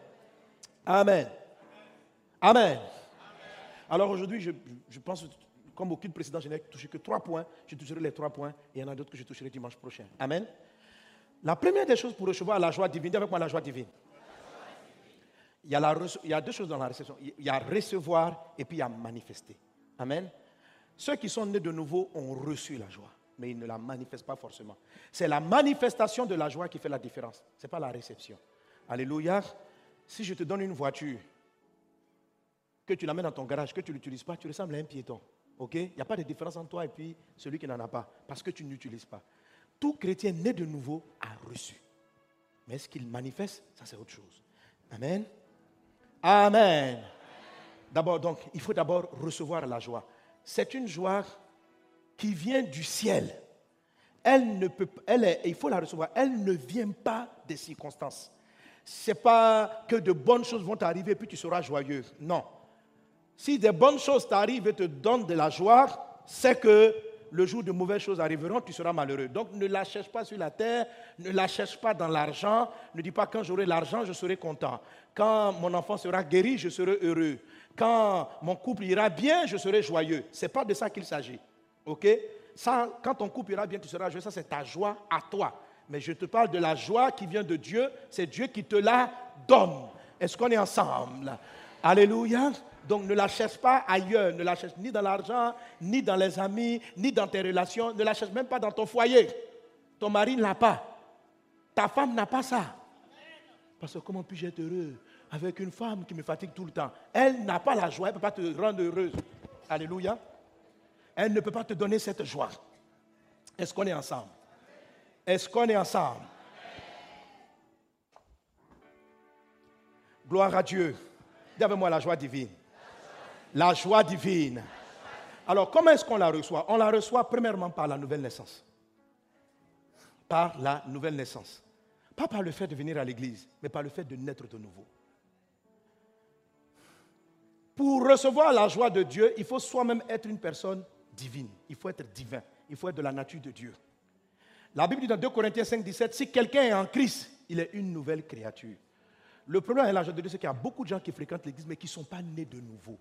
Amen. Amen. Alors aujourd'hui, je, je, pense, comme aucune précédent, je n'ai touché que trois points. Je toucherai les trois points et il y en a d'autres que je toucherai dimanche prochain. Amen. La première des choses pour recevoir la joie divine, dis avec moi la joie divine. Il y, a deux choses dans la réception. Il y a recevoir et puis il y a manifester. Amen. Ceux qui sont nés de nouveau ont reçu la joie, mais ils ne la manifestent pas forcément. C'est la manifestation de la joie qui fait la différence. Ce n'est pas la réception. Alléluia. Si je te donne une voiture, que tu la mets dans ton garage, que tu ne l'utilises pas, tu ressembles à un piéton. Il n'y a pas de différence entre toi et puis celui qui n'en a pas, parce que tu n'utilises pas. Tout chrétien né de nouveau a reçu. Mais ce qu'il manifeste, ça c'est autre chose. Amen. Amen. D'abord, donc, il faut d'abord recevoir la joie. C'est une joie qui vient du ciel. Elle ne peut, elle il faut la recevoir. Elle ne vient pas des circonstances. C'est pas que de bonnes choses vont t'arriver puis tu seras joyeux. Non. Si des bonnes choses t'arrivent et te donnent de la joie, c'est que le jour de mauvaises choses arriveront, tu seras malheureux. Donc ne la cherche pas sur la terre, ne la cherche pas dans l'argent, ne dis pas quand j'aurai l'argent, je serai content. Quand mon enfant sera guéri, je serai heureux. Quand mon couple ira bien, je serai joyeux. Ce n'est pas de ça qu'il s'agit. OK? Ça, Quand ton couple ira bien, tu seras joyeux. Ça, c'est ta joie à toi. Mais je te parle de la joie qui vient de Dieu. C'est Dieu qui te la donne. Est-ce qu'on est ensemble? Alléluia. Donc ne la cherche pas ailleurs, ne la cherche ni dans l'argent, ni dans les amis, ni dans tes relations, ne la cherche même pas dans ton foyer. Ton mari ne l'a pas. Ta femme n'a pas ça. Parce que comment puis-je être heureux avec une femme qui me fatigue tout le temps? Elle n'a pas la joie, elle ne peut pas te rendre heureuse. Alléluia. Elle ne peut pas te donner cette joie. Est-ce qu'on est ensemble? Est-ce qu'on est ensemble? Gloire à Dieu. Dis moi la joie divine. La joie divine. Alors, comment est-ce qu'on la reçoit? On la reçoit premièrement par la nouvelle naissance. Par la nouvelle naissance. Pas par le fait de venir à l'église, mais par le fait de naître de nouveau. Pour recevoir la joie de Dieu, il faut soi-même être une personne divine. Il faut être divin. Il faut être de la nature de Dieu. La Bible dit dans 2 Corinthiens 5, 17, si quelqu'un est en Christ, il est une nouvelle créature. Le problème avec la joie de Dieu, c'est qu'il y a beaucoup de gens qui fréquentent l'église, mais qui ne sont pas nés de nouveau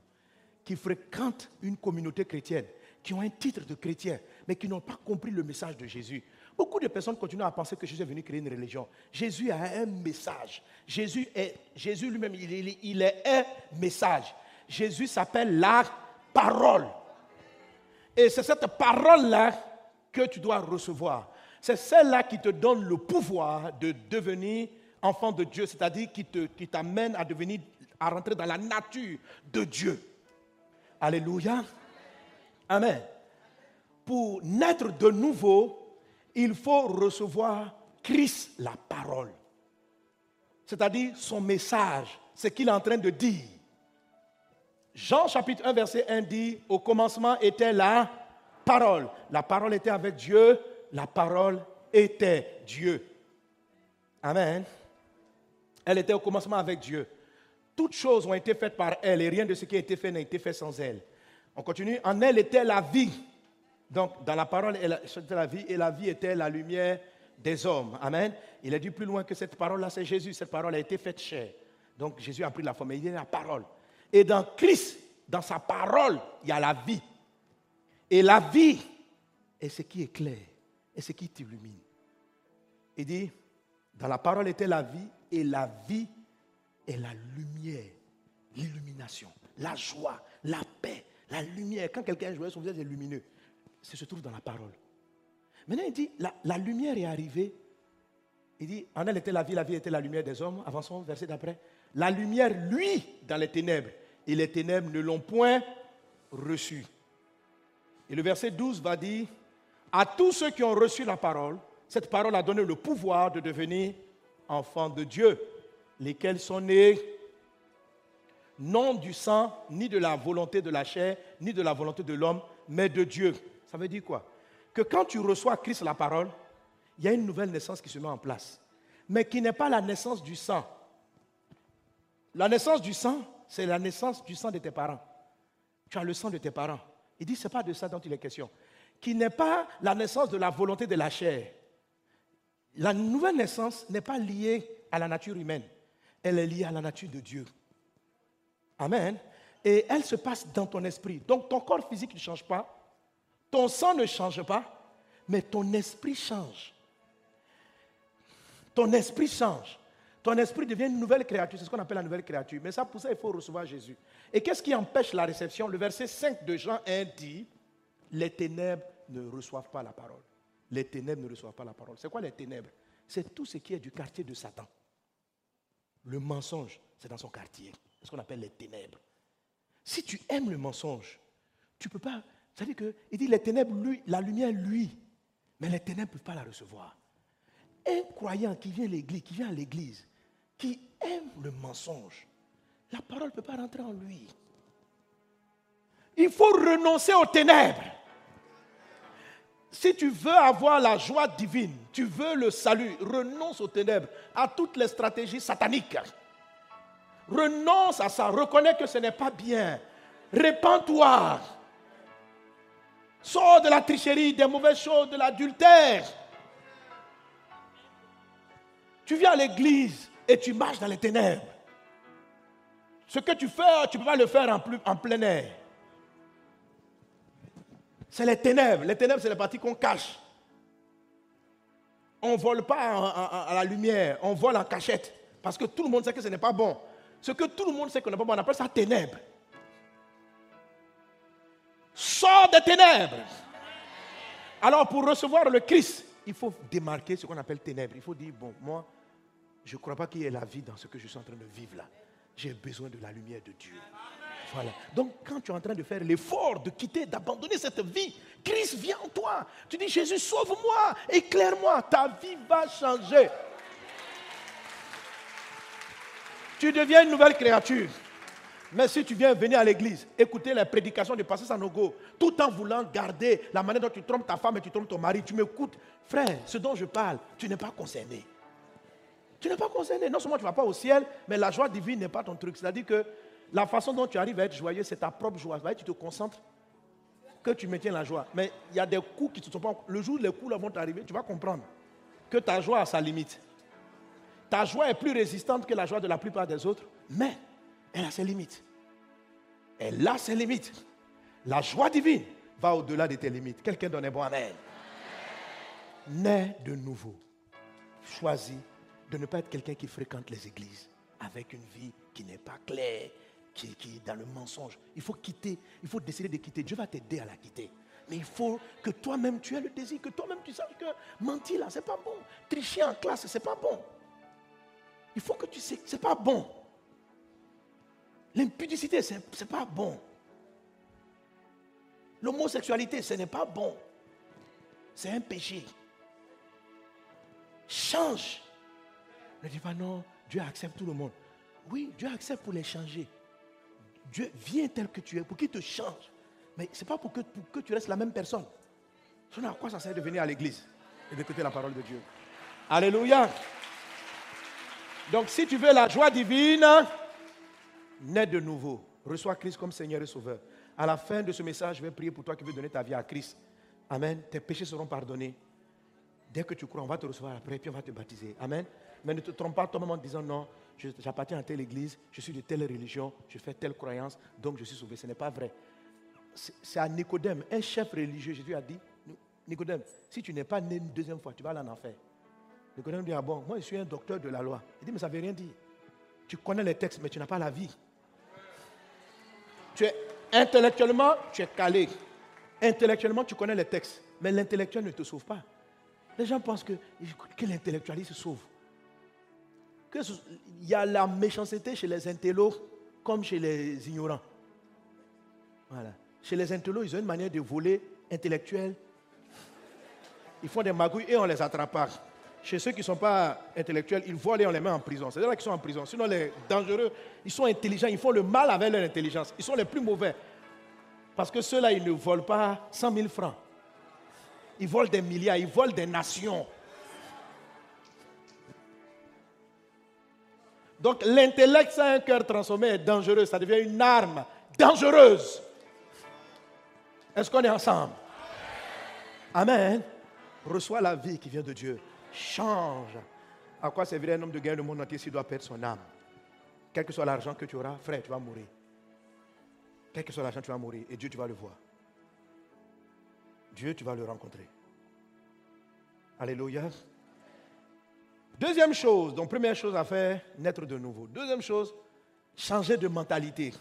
qui fréquentent une communauté chrétienne, qui ont un titre de chrétien, mais qui n'ont pas compris le message de Jésus. Beaucoup de personnes continuent à penser que Jésus est venu créer une religion. Jésus a un message. Jésus, est, Jésus lui-même, il, est un message. Jésus s'appelle la parole. Et c'est cette parole-là que tu dois recevoir. C'est celle-là qui te donne le pouvoir de devenir enfant de Dieu, c'est-à-dire qui t'amène à devenir, à rentrer dans la nature de Dieu. Alléluia. Amen. Pour naître de nouveau, il faut recevoir Christ la parole. C'est-à-dire son message, ce qu'il est en train de dire. Jean chapitre 1 verset 1 dit, au commencement était la parole. La parole était avec Dieu, la parole était Dieu. Amen. Elle était au commencement avec Dieu. Toutes choses ont été faites par elle et rien de ce qui a été fait n'a été fait sans elle. On continue. En elle était la vie. Donc, dans la parole, était la vie et la vie était la lumière des hommes. Amen. Il a dit plus loin que cette parole-là, c'est Jésus. Cette parole a été faite chair. Donc, Jésus a pris la forme. Il est la parole. Et dans Christ, dans sa parole, il y a la vie. Et la vie est ce qui est clair. et ce qui t'illumine. Il dit, dans la parole était la vie, et la vie est la lumière, l'illumination, la joie, la paix, la lumière. Quand quelqu'un est joyeux, son visage est lumineux. Ça se trouve dans la parole. Maintenant, il dit, la, la lumière est arrivée. Il dit, en elle était la vie, la vie était la lumière des hommes. Avançons, verset d'après. La lumière, lui, dans les ténèbres, et les ténèbres ne l'ont point reçu. Et le verset 12 va dire, à tous ceux qui ont reçu la parole, cette parole a donné le pouvoir de devenir enfants de Dieu, lesquels sont nés non du sang, ni de la volonté de la chair, ni de la volonté de l'homme, mais de Dieu. Ça veut dire quoi? Que quand tu reçois Christ la parole, il y a une nouvelle naissance qui se met en place, mais qui n'est pas la naissance du sang. La naissance du sang, c'est la naissance du sang de tes parents. Tu as le sang de tes parents. Il dit, ce n'est pas de ça dont il est question. Qui n'est pas la naissance de la volonté de la chair. La nouvelle naissance n'est pas liée à la nature humaine. Elle est liée à la nature de Dieu. Amen. Et elle se passe dans ton esprit. Donc ton corps physique ne change pas. Ton sang ne change pas. Mais ton esprit change. Ton esprit change. Ton esprit devient une nouvelle créature. C'est ce qu'on appelle la nouvelle créature. Mais ça, pour ça, il faut recevoir Jésus. Et qu'est-ce qui empêche la réception? Le verset 5 de Jean 1 dit Les ténèbres ne reçoivent pas la parole. Les ténèbres ne reçoivent pas la parole. C'est quoi les ténèbres? C'est tout ce qui est du quartier de Satan. Le mensonge, c'est dans son quartier. C'est ce qu'on appelle les ténèbres. Si tu aimes le mensonge, tu ne peux pas. C'est-à-dire qu'il dit les ténèbres, lui, la lumière, lui. Mais les ténèbres ne peuvent pas la recevoir. Un croyant qui vient à l'église, qui vient à l'église, qui aime le mensonge, la parole ne peut pas rentrer en lui. Il faut renoncer aux ténèbres. Si tu veux avoir la joie divine, tu veux le salut, renonce aux ténèbres, à toutes les stratégies sataniques. Renonce à ça, reconnais que ce n'est pas bien. Répands-toi. Sors de la tricherie, des mauvaises choses, de l'adultère. Tu viens à l'église et tu marches dans les ténèbres. Ce que tu fais, tu ne peux pas le faire en, plein air. C'est les ténèbres. Les ténèbres, c'est les parties qu'on cache. On ne vole pas à la lumière, on vole en cachette. Parce que tout le monde sait que ce n'est pas bon. Ce que tout le monde sait qu'on n'est pas bon, on appelle ça ténèbres. Sors des ténèbres. Alors pour recevoir le Christ, il faut démarquer ce qu'on appelle ténèbres. Il faut dire, bon, moi, je ne crois pas qu'il y ait la vie dans ce que je suis en train de vivre là. J'ai besoin de la lumière de Dieu. Donc, quand tu es en train de faire l'effort de quitter, d'abandonner cette vie, Christ vient en toi. Tu dis, Jésus, sauve-moi, éclaire-moi. Ta vie va changer. Tu deviens une nouvelle créature. Mais si tu viens venir à l'église, écouter les prédications de Pasteur Sanogo, tout en voulant garder la manière dont tu trompes ta femme et tu trompes ton mari, tu m'écoutes, frère, ce dont je parle, tu n'es pas concerné. Tu n'es pas concerné. Non seulement tu ne vas pas au ciel, mais la joie divine n'est pas ton truc. C'est-à-dire que la façon dont tu arrives à être joyeux, c'est ta propre joie. Tu te concentres, que tu maintiens la joie. Mais il y a des coups qui ne sont pas. Le jour où les coups vont t'arriver, tu vas comprendre que ta joie a sa limite. Ta joie est plus résistante que la joie de la plupart des autres, mais elle a ses limites. Elle a ses limites. La joie divine va au-delà de tes limites. Quelqu'un donne un bon amen. Nais de nouveau. Choisis de ne pas être quelqu'un qui fréquente les églises avec une vie qui n'est pas claire, qui, est dans le mensonge. Il faut quitter, il faut décider de quitter. Dieu va t'aider à la quitter. Mais il faut que toi-même tu aies le désir, que toi-même tu saches que mentir là, c'est pas bon. Tricher en classe, c'est pas bon. Il faut que tu sais, c'est pas bon. L'impudicité, c'est pas bon. L'homosexualité, ce n'est pas bon. C'est un péché. Change. Ne dis pas non, Dieu accepte tout le monde. Oui, Dieu accepte pour les changer. Dieu vient tel que tu es pour qu'il te change. Mais ce n'est pas pour que, tu restes la même personne. Sinon, à quoi ça sert de venir à l'église et d'écouter la parole de Dieu Alléluia. Donc, si tu veux la joie divine, nais de nouveau. Reçois Christ comme Seigneur et Sauveur. À la fin de ce message, je vais prier pour toi qui veux donner ta vie à Christ. Amen. Tes péchés seront pardonnés. Dès que tu crois, on va te recevoir après, puis on va te baptiser. Amen. Mais ne te trompe pas toi-même en disant non, j'appartiens à telle église, je suis de telle religion, je fais telle croyance, donc je suis sauvé. Ce n'est pas vrai. C'est à Nicodème, un chef religieux, Jésus a dit, Nicodème, si tu n'es pas né une deuxième fois, tu vas aller en enfer. Nicodème dit, ah bon, moi je suis un docteur de la loi. Il dit, mais ça ne veut rien dire. Tu connais les textes, mais tu n'as pas la vie. Tu es intellectuellement, tu es calé. Intellectuellement, tu connais les textes, mais l'intellectuel ne te sauve pas. Les gens pensent que, que l'intellectualiste sauve. Il y a la méchanceté chez les intellos comme chez les ignorants. Chez les intellos, ils ont une manière de voler intellectuelle. Ils font des magouilles et on les attrape. Chez ceux qui ne sont pas intellectuels, ils volent et on les met en prison. C'est là qu'ils sont en prison. Sinon, les dangereux, ils sont intelligents, ils font le mal avec leur intelligence. Ils sont les plus mauvais. Parce que ceux-là, ils ne volent pas 100 000 francs. Ils volent des milliards, ils volent des nations. Donc l'intellect sans un cœur transformé est dangereux, ça devient une arme dangereuse. Est-ce qu'on est ensemble? Amen. Reçois la vie qui vient de Dieu. Change. À quoi servirait un homme de gagner le monde entier s'il doit perdre son âme? Quel que soit l'argent que tu auras, frère, tu vas mourir. Quel que soit l'argent, tu vas mourir. Et Dieu, tu vas le voir. Dieu, tu vas le rencontrer. Alléluia. Deuxième chose, donc première chose à faire, naître de nouveau. Deuxième chose, changer de mentalité.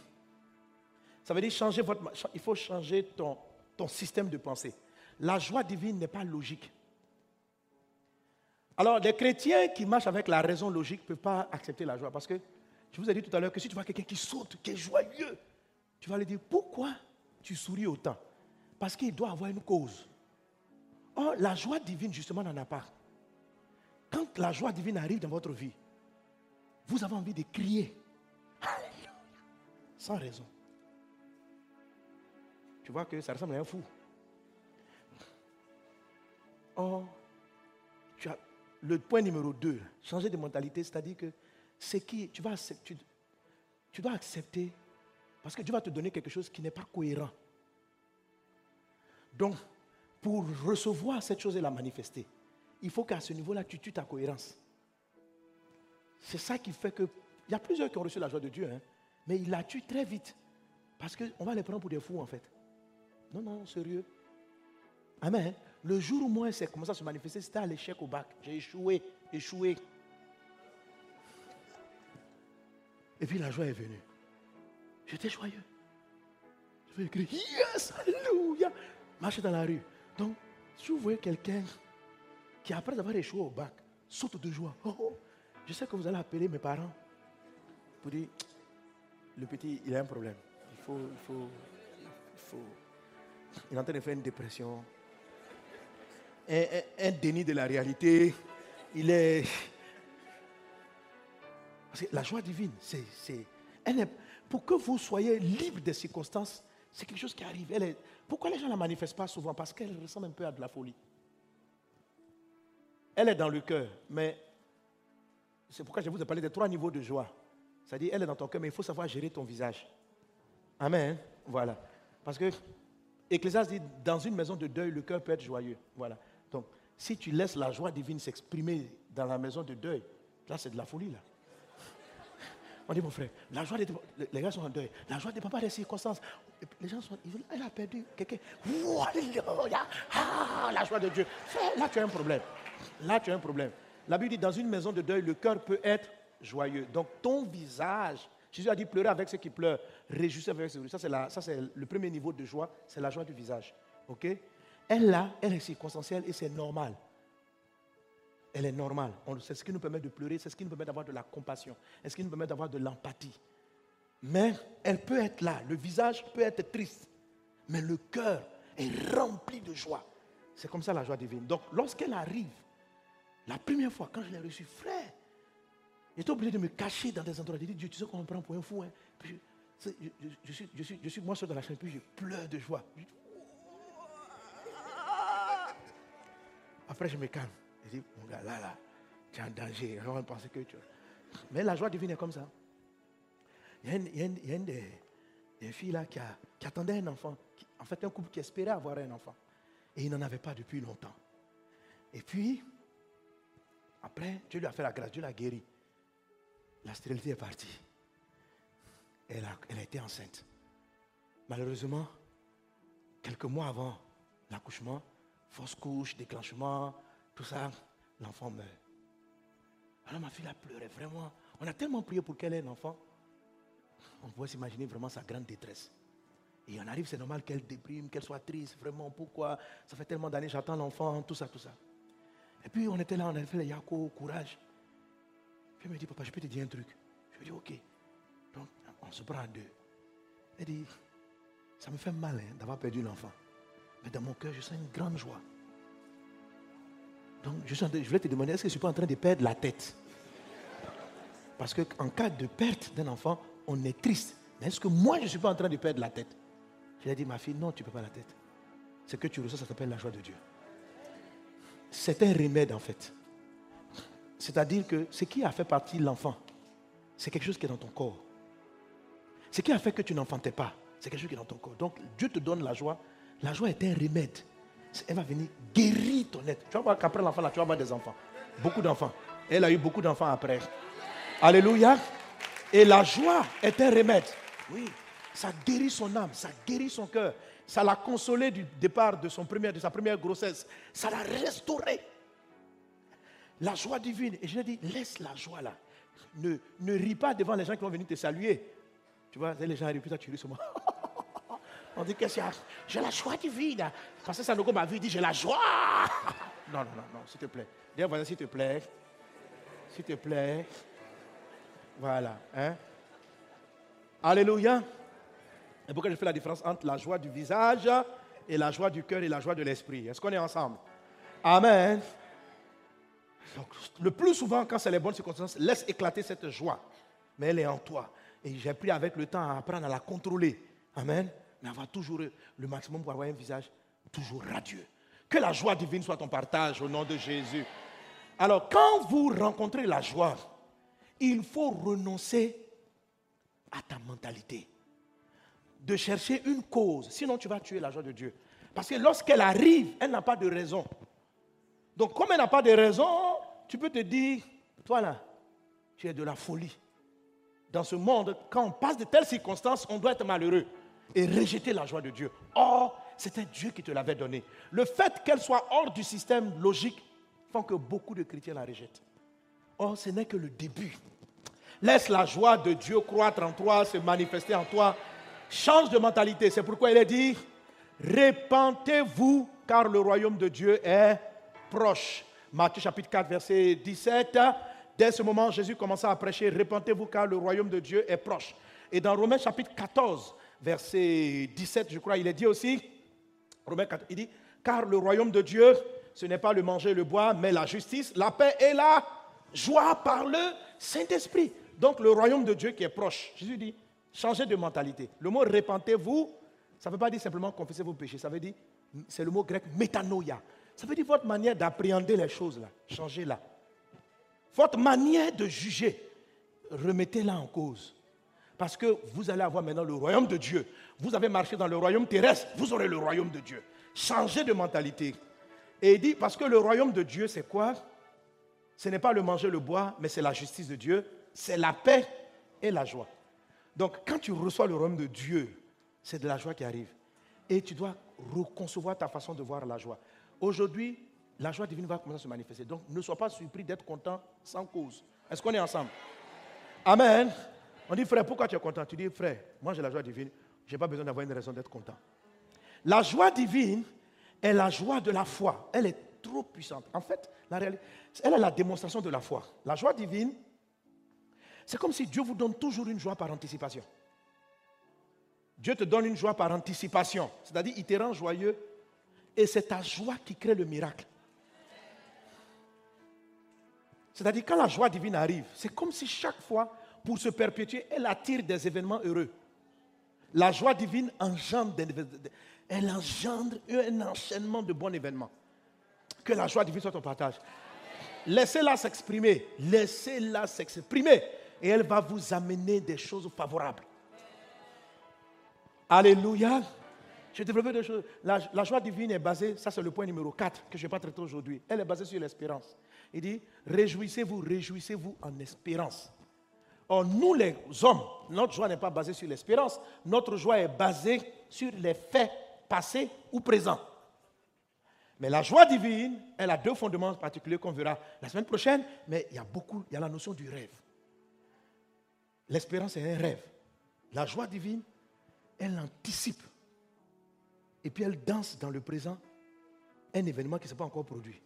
Ça veut dire changer votre, il faut changer ton, système de pensée. La joie divine n'est pas logique. Alors, les chrétiens qui marchent avec la raison logique ne peuvent pas accepter la joie parce que je vous ai dit tout à l'heure que si tu vois quelqu'un qui saute, qui est joyeux, tu vas lui dire pourquoi tu souris autant? Parce qu'il doit avoir une cause. Or, la joie divine, justement, n'en a pas. Quand la joie divine arrive dans votre vie, vous avez envie de crier. Sans raison. Tu vois que ça ressemble à un fou. Oh, tu as le point numéro 2, changer de mentalité, c'est-à-dire que c'est qui tu, vas tu, tu dois accepter parce que Dieu va te donner quelque chose qui n'est pas cohérent. Donc, pour recevoir cette chose et la manifester, il faut qu'à ce niveau-là, tu tues ta cohérence. C'est ça qui fait que. Il y a plusieurs qui ont reçu la joie de Dieu, hein, mais il la tue très vite. Parce qu'on va les prendre pour des fous, en fait. Non, non, sérieux. Amen. Le jour où moi, c'est commencé à se manifester, c'était à l'échec au bac. J'ai échoué, échoué. Et puis la joie est venue. J'étais joyeux. Je vais écrire Yes, Alléluia. Marcher dans la rue. Donc, si vous voyez quelqu'un qui, après avoir échoué au bac, saute de joie. Oh, oh, je sais que vous allez appeler mes parents pour dire le petit, il a un problème. Il faut, il faut, il faut. Il est en train de faire une dépression. Un, déni de la réalité. Il est. Parce que la joie divine, c'est. Pour que vous soyez libre des circonstances, c'est quelque chose qui arrive. Pourquoi les gens ne la manifestent pas souvent? Parce qu'elle ressemble un peu à de la folie. Elle est dans le cœur, mais c'est pourquoi je vous ai parlé des trois niveaux de joie. C'est-à-dire, elle est dans ton cœur, mais il faut savoir gérer ton visage. Amen. Voilà. Parce que Ecclésias dit, dans une maison de deuil, le cœur peut être joyeux. Voilà. Donc, si tu laisses la joie divine s'exprimer dans la maison de deuil, là, c'est de la folie, là. On dit, mon frère, la joie des, les gars sont en deuil. La joie dépend pas des circonstances. Les gens sont, elle a perdu quelqu'un. Ah, la joie de Dieu. Là, tu as un problème. Là, tu as un problème. La Bible dit, dans une maison de deuil, le cœur peut être joyeux. Donc, ton visage, Jésus a dit, pleurer avec ceux qui pleurent, réjouissez avec ceux qui Ça, c'est, ça, c'est le premier niveau de joie, c'est la joie du visage. OK? Elle, là, elle est circonstancielle et c'est normal elle est normale. C'est ce qui nous permet de pleurer, c'est ce qui nous permet d'avoir de la compassion, c'est ce qui nous permet d'avoir de l'empathie. Mais elle peut être là, le visage peut être triste, mais le cœur est rempli de joie. C'est comme ça la joie divine. Donc lorsqu'elle arrive, la première fois, quand je l'ai reçue, frère, j'étais obligé de me cacher dans des endroits. J'ai dit, Dieu, tu sais qu'on me prend pour un fou. Hein? je, suis, je, suis, je suis moi seul dans la chambre, puis je pleure de joie. Après, je me calme. Je dis, mon gars, là, là, tu es en danger. Que. Mais la joie divine est comme ça. Il y a une, il y a une, des, filles là qui, a, qui, attendait un enfant. en fait, un couple qui espérait avoir un enfant. Et il n'en avait pas depuis longtemps. Et puis, après, Dieu lui a fait la grâce, Dieu l'a guéri. La stérilité est partie. Elle a, elle a été enceinte. Malheureusement, quelques mois avant l'accouchement, fausse couche, déclenchement, tout ça, l'enfant meurt. Alors ma fille a pleuré, vraiment. On a tellement prié pour qu'elle ait un enfant. On pouvait s'imaginer vraiment sa grande détresse. Et on arrive, c'est normal qu'elle déprime, qu'elle soit triste. Vraiment, pourquoi? Ça fait tellement d'années, j'attends l'enfant, tout ça, tout ça. Et puis on était là, on avait fait le Yako, courage. Puis elle me dit, papa, je peux te dire un truc. Je lui dis, ok. Donc, on se prend à deux. Elle dit, ça me fait mal hein, d'avoir perdu l'enfant. Mais dans mon cœur, je sens une grande joie. Donc, je, je voulais te demander, est-ce que je ne suis pas en train de perdre la tête? Parce qu'en cas de perte d'un enfant, on est triste. Mais est-ce que moi, je ne suis pas en train de perdre la tête? Je lui ai dit, ma fille, non, tu ne peux pas la tête. Ce que tu ressens, ça s'appelle la joie de Dieu. C'est un remède, en fait. C'est-à-dire que ce qui a fait partie de l'enfant, c'est quelque chose qui est dans ton corps. Ce qui a fait que tu n'enfantais pas, c'est quelque chose qui est dans ton corps. Donc Dieu te donne la joie. La joie est un remède. Elle va venir guérir ton être. Tu vas voir qu'après l'enfant, là, tu vas avoir des enfants. Beaucoup d'enfants. Elle a eu beaucoup d'enfants après. Alléluia. Et la joie est un remède. Oui. Ça guérit son âme, ça guérit son cœur. Ça l'a consolé du départ de, sa première grossesse. Ça l'a restauré. La joie divine. Et je lui ai dit, laisse la joie là. Ne, ris pas devant les gens qui vont venir te saluer. Tu vois, les gens arrivent, putain, tu ris sur moi. On dit que c'est j'ai la joie divine. Parce que Sanogo m'a vu, dit j'ai la joie. Non, non, non, non, s'il te plaît. Dis voilà, s'il te plaît. S'il te plaît. Voilà. Hein? Alléluia. Et pourquoi je fais la différence entre la joie du visage et la joie du cœur et la joie de l'esprit? Est-ce qu'on est ensemble? Amen. le plus souvent, quand c'est les bonnes circonstances, laisse éclater cette joie. Mais elle est en toi. Et j'ai pris avec le temps à apprendre à la contrôler. Amen. Mais avoir toujours le maximum pour avoir un visage toujours radieux. Que la joie divine soit ton partage au nom de Jésus. Alors, quand vous rencontrez la joie, il faut renoncer à ta mentalité. De chercher une cause. Sinon, tu vas tuer la joie de Dieu. Parce que lorsqu'elle arrive, elle n'a pas de raison. Donc, comme elle n'a pas de raison, tu peux te dire, toi là, tu es de la folie dans ce monde, quand on passe de telles circonstances, on doit être malheureux et rejeter la joie de Dieu. Or, c'était Dieu qui te l'avait donné. Le fait qu'elle soit hors du système logique font que beaucoup de chrétiens la rejettent. Or, ce n'est que le début. Laisse la joie de Dieu croître en toi, se manifester en toi. Change de mentalité. C'est pourquoi il est dit, répentez-vous car le royaume de Dieu est proche. Matthieu chapitre 4, verset 17. Dès ce moment, Jésus commença à prêcher, répentez-vous car le royaume de Dieu est proche. Et dans Romains chapitre 14, verset 17, je crois, il est dit aussi, Romains 14, il dit, car le royaume de Dieu, ce n'est pas le manger, le boire, mais la justice, la paix et la joie par le Saint-Esprit. Donc le royaume de Dieu qui est proche. Jésus dit, changez de mentalité. Le mot répentez-vous, ça ne veut pas dire simplement confesser vos péchés, ça veut dire, c'est le mot grec métanoïa. Ça veut dire votre manière d'appréhender les choses là. Changez-la. Votre manière de juger, remettez-la en cause. Parce que vous allez avoir maintenant le royaume de Dieu. Vous avez marché dans le royaume terrestre, vous aurez le royaume de Dieu. Changez de mentalité. Et il dit, parce que le royaume de Dieu, c'est quoi? Ce n'est pas le manger, le boire, mais c'est la justice de Dieu, c'est la paix et la joie. Donc, quand tu reçois le royaume de Dieu, c'est de la joie qui arrive. Et tu dois reconcevoir ta façon de voir la joie. Aujourd'hui, la joie divine va commencer à se manifester. Donc ne sois pas surpris d'être content sans cause. Est-ce qu'on est ensemble? Amen. On dit, frère, pourquoi tu es content? Tu dis, frère, moi j'ai la joie divine. Je n'ai pas besoin d'avoir une raison d'être content. La joie divine est la joie de la foi. Elle est trop puissante. En fait, la réalité, elle est la démonstration de la foi. La joie divine, c'est comme si Dieu vous donne toujours une joie par anticipation. Dieu te donne une joie par anticipation. C'est-à-dire, il te rend joyeux et c'est ta joie qui crée le miracle. C'est-à-dire quand la joie divine arrive, c'est comme si chaque fois, pour se perpétuer, elle attire des événements heureux. La joie divine engendre, elle engendre un enchaînement de bons événements. Que la joie divine soit ton partage. Laissez-la s'exprimer. Laissez-la s'exprimer. Et elle va vous amener des choses favorables. Alléluia. J'ai développé des choses. La, joie divine est basée, ça c'est le point numéro 4 que je vais pas traiter aujourd'hui. Elle est basée sur l'espérance. Il dit, réjouissez-vous, réjouissez-vous en espérance. Or, nous les hommes, notre joie n'est pas basée sur l'espérance, notre joie est basée sur les faits passés ou présents. Mais la joie divine, elle a deux fondements particuliers qu'on verra la semaine prochaine, mais il y a beaucoup, il y a la notion du rêve. L'espérance est un rêve. La joie divine, elle anticipe. Et puis elle danse dans le présent un événement qui ne s'est pas encore produit.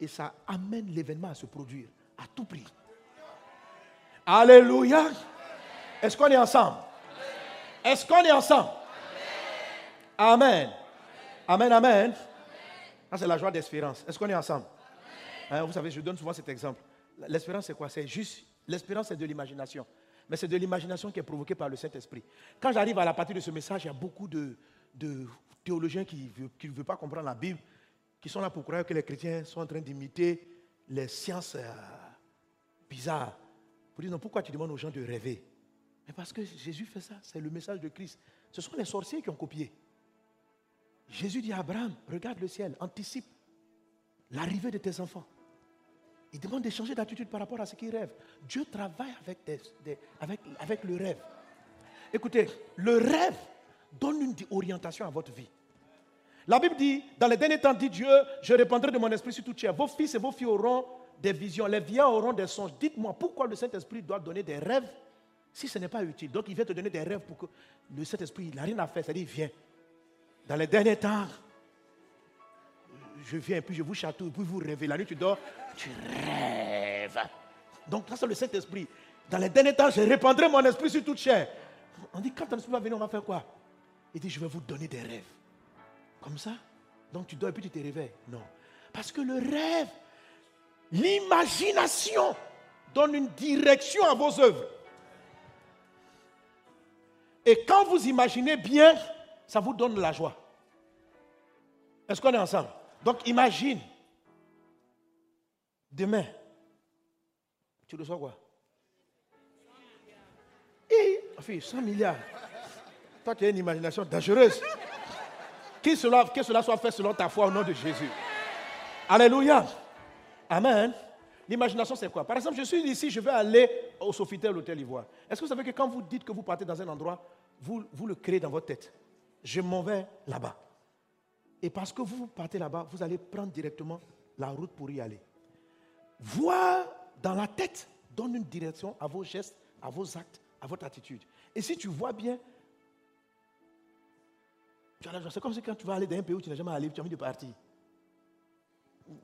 Et ça amène l'événement à se produire à tout prix. Alléluia. Est-ce qu'on est ensemble? Est-ce qu'on est ensemble? Amen. Amen, amen. c'est la joie d'espérance. Est-ce qu'on est ensemble? Hein, Vous savez, je donne souvent cet exemple. L'espérance, c'est quoi? C'est juste, l'espérance, c'est de l'imagination. Mais c'est de l'imagination qui est provoquée par le Saint-Esprit. Quand j'arrive à la partie de ce message, il y a beaucoup de, théologiens qui ne veulent, pas comprendre la Bible, qui sont là pour croire que les chrétiens sont en train d'imiter les sciences euh, bizarres. Pour dire, non, pourquoi tu demandes aux gens de rêver? Mais parce que Jésus fait ça, c'est le message de Christ. Ce sont les sorciers qui ont copié. Jésus dit à Abraham, regarde le ciel, anticipe l'arrivée de tes enfants. Il demande de changer d'attitude par rapport à ce qu'il rêve. Dieu travaille avec, avec, le rêve. Écoutez, le rêve donne une orientation à votre vie. La Bible dit, dans les derniers temps, dit Dieu, je répandrai de mon esprit sur toute chair. Vos fils et vos filles auront des visions, les vieillards auront des songes. Dites-moi, pourquoi le Saint-Esprit doit donner des rêves si ce n'est pas utile? Donc il vient te donner des rêves pour que le Saint-Esprit, n'a rien à faire, c'est-à-dire, viens. Dans les derniers temps, je viens, puis je vous chatouille, puis vous rêvez. La nuit, tu dors, tu rêves. Donc, ça, c'est le Saint-Esprit. Dans les derniers temps, je répandrai mon esprit sur toute chair. On dit, quand ton esprit va venir, on va faire quoi? Il dit, je vais vous donner des rêves. Comme ça? Donc, tu dors et puis tu te réveilles. Non. Parce que le rêve, l'imagination donne une direction à vos œuvres. Et quand vous imaginez bien, ça vous donne la joie. Est-ce qu'on est ensemble? Donc imagine, demain, tu reçois quoi? Et, enfin, 100 milliards. Toi, tu as une imagination dangereuse. Que cela, que cela soit fait selon ta foi au nom de Jésus. Alléluia. Amen. L'imagination, c'est quoi? Par exemple, je suis ici, je vais aller au Sofitel, l'hôtel Ivoire. Est-ce que vous savez que quand vous dites que vous partez dans un endroit, vous, vous le créez dans votre tête? Je m'en vais là-bas. Et parce que vous partez là-bas, vous allez prendre directement la route pour y aller. Voir dans la tête donne une direction à vos gestes, à vos actes, à votre attitude. Et si tu vois bien, c'est comme si quand tu vas aller dans un pays où tu n'as jamais allé, tu as envie de partir.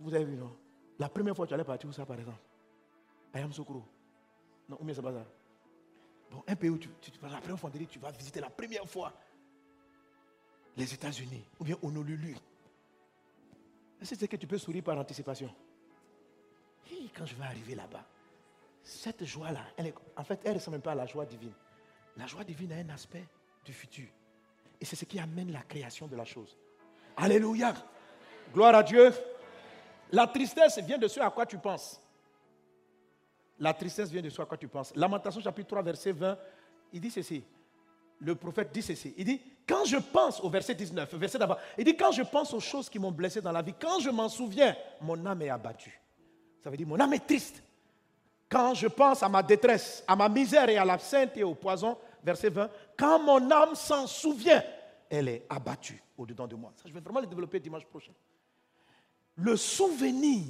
Vous avez vu, non? La première fois que tu allais partir, où ça par exemple? Ayam Sokoro. Non, ou bien c'est ça. Bon, un pays où tu, tu, la première fois, tu vas visiter la première fois les États-Unis ou bien Honolulu. C'est que tu peux sourire par anticipation? Quand je vais arriver là-bas, cette joie-là, en fait, elle ne ressemble pas à la joie divine. La joie divine a un aspect du futur. Et c'est ce qui amène la création de la chose. Alléluia. Gloire à Dieu. La tristesse vient de ce à quoi tu penses. La tristesse vient de ce à quoi tu penses. Lamentation chapitre 3, verset 20, il dit ceci. Le prophète dit ceci. Il dit, quand je pense, au verset 19, verset d'avant, il dit, quand je pense aux choses qui m'ont blessé dans la vie, quand je m'en souviens, mon âme est abattue. Ça veut dire, mon âme est triste. Quand je pense à ma détresse, à ma misère et à l'absinthe et au poison, verset 20, quand mon âme s'en souvient, elle est abattue au-dedans de moi. Ça, je vais vraiment le développer dimanche prochain. Le souvenir.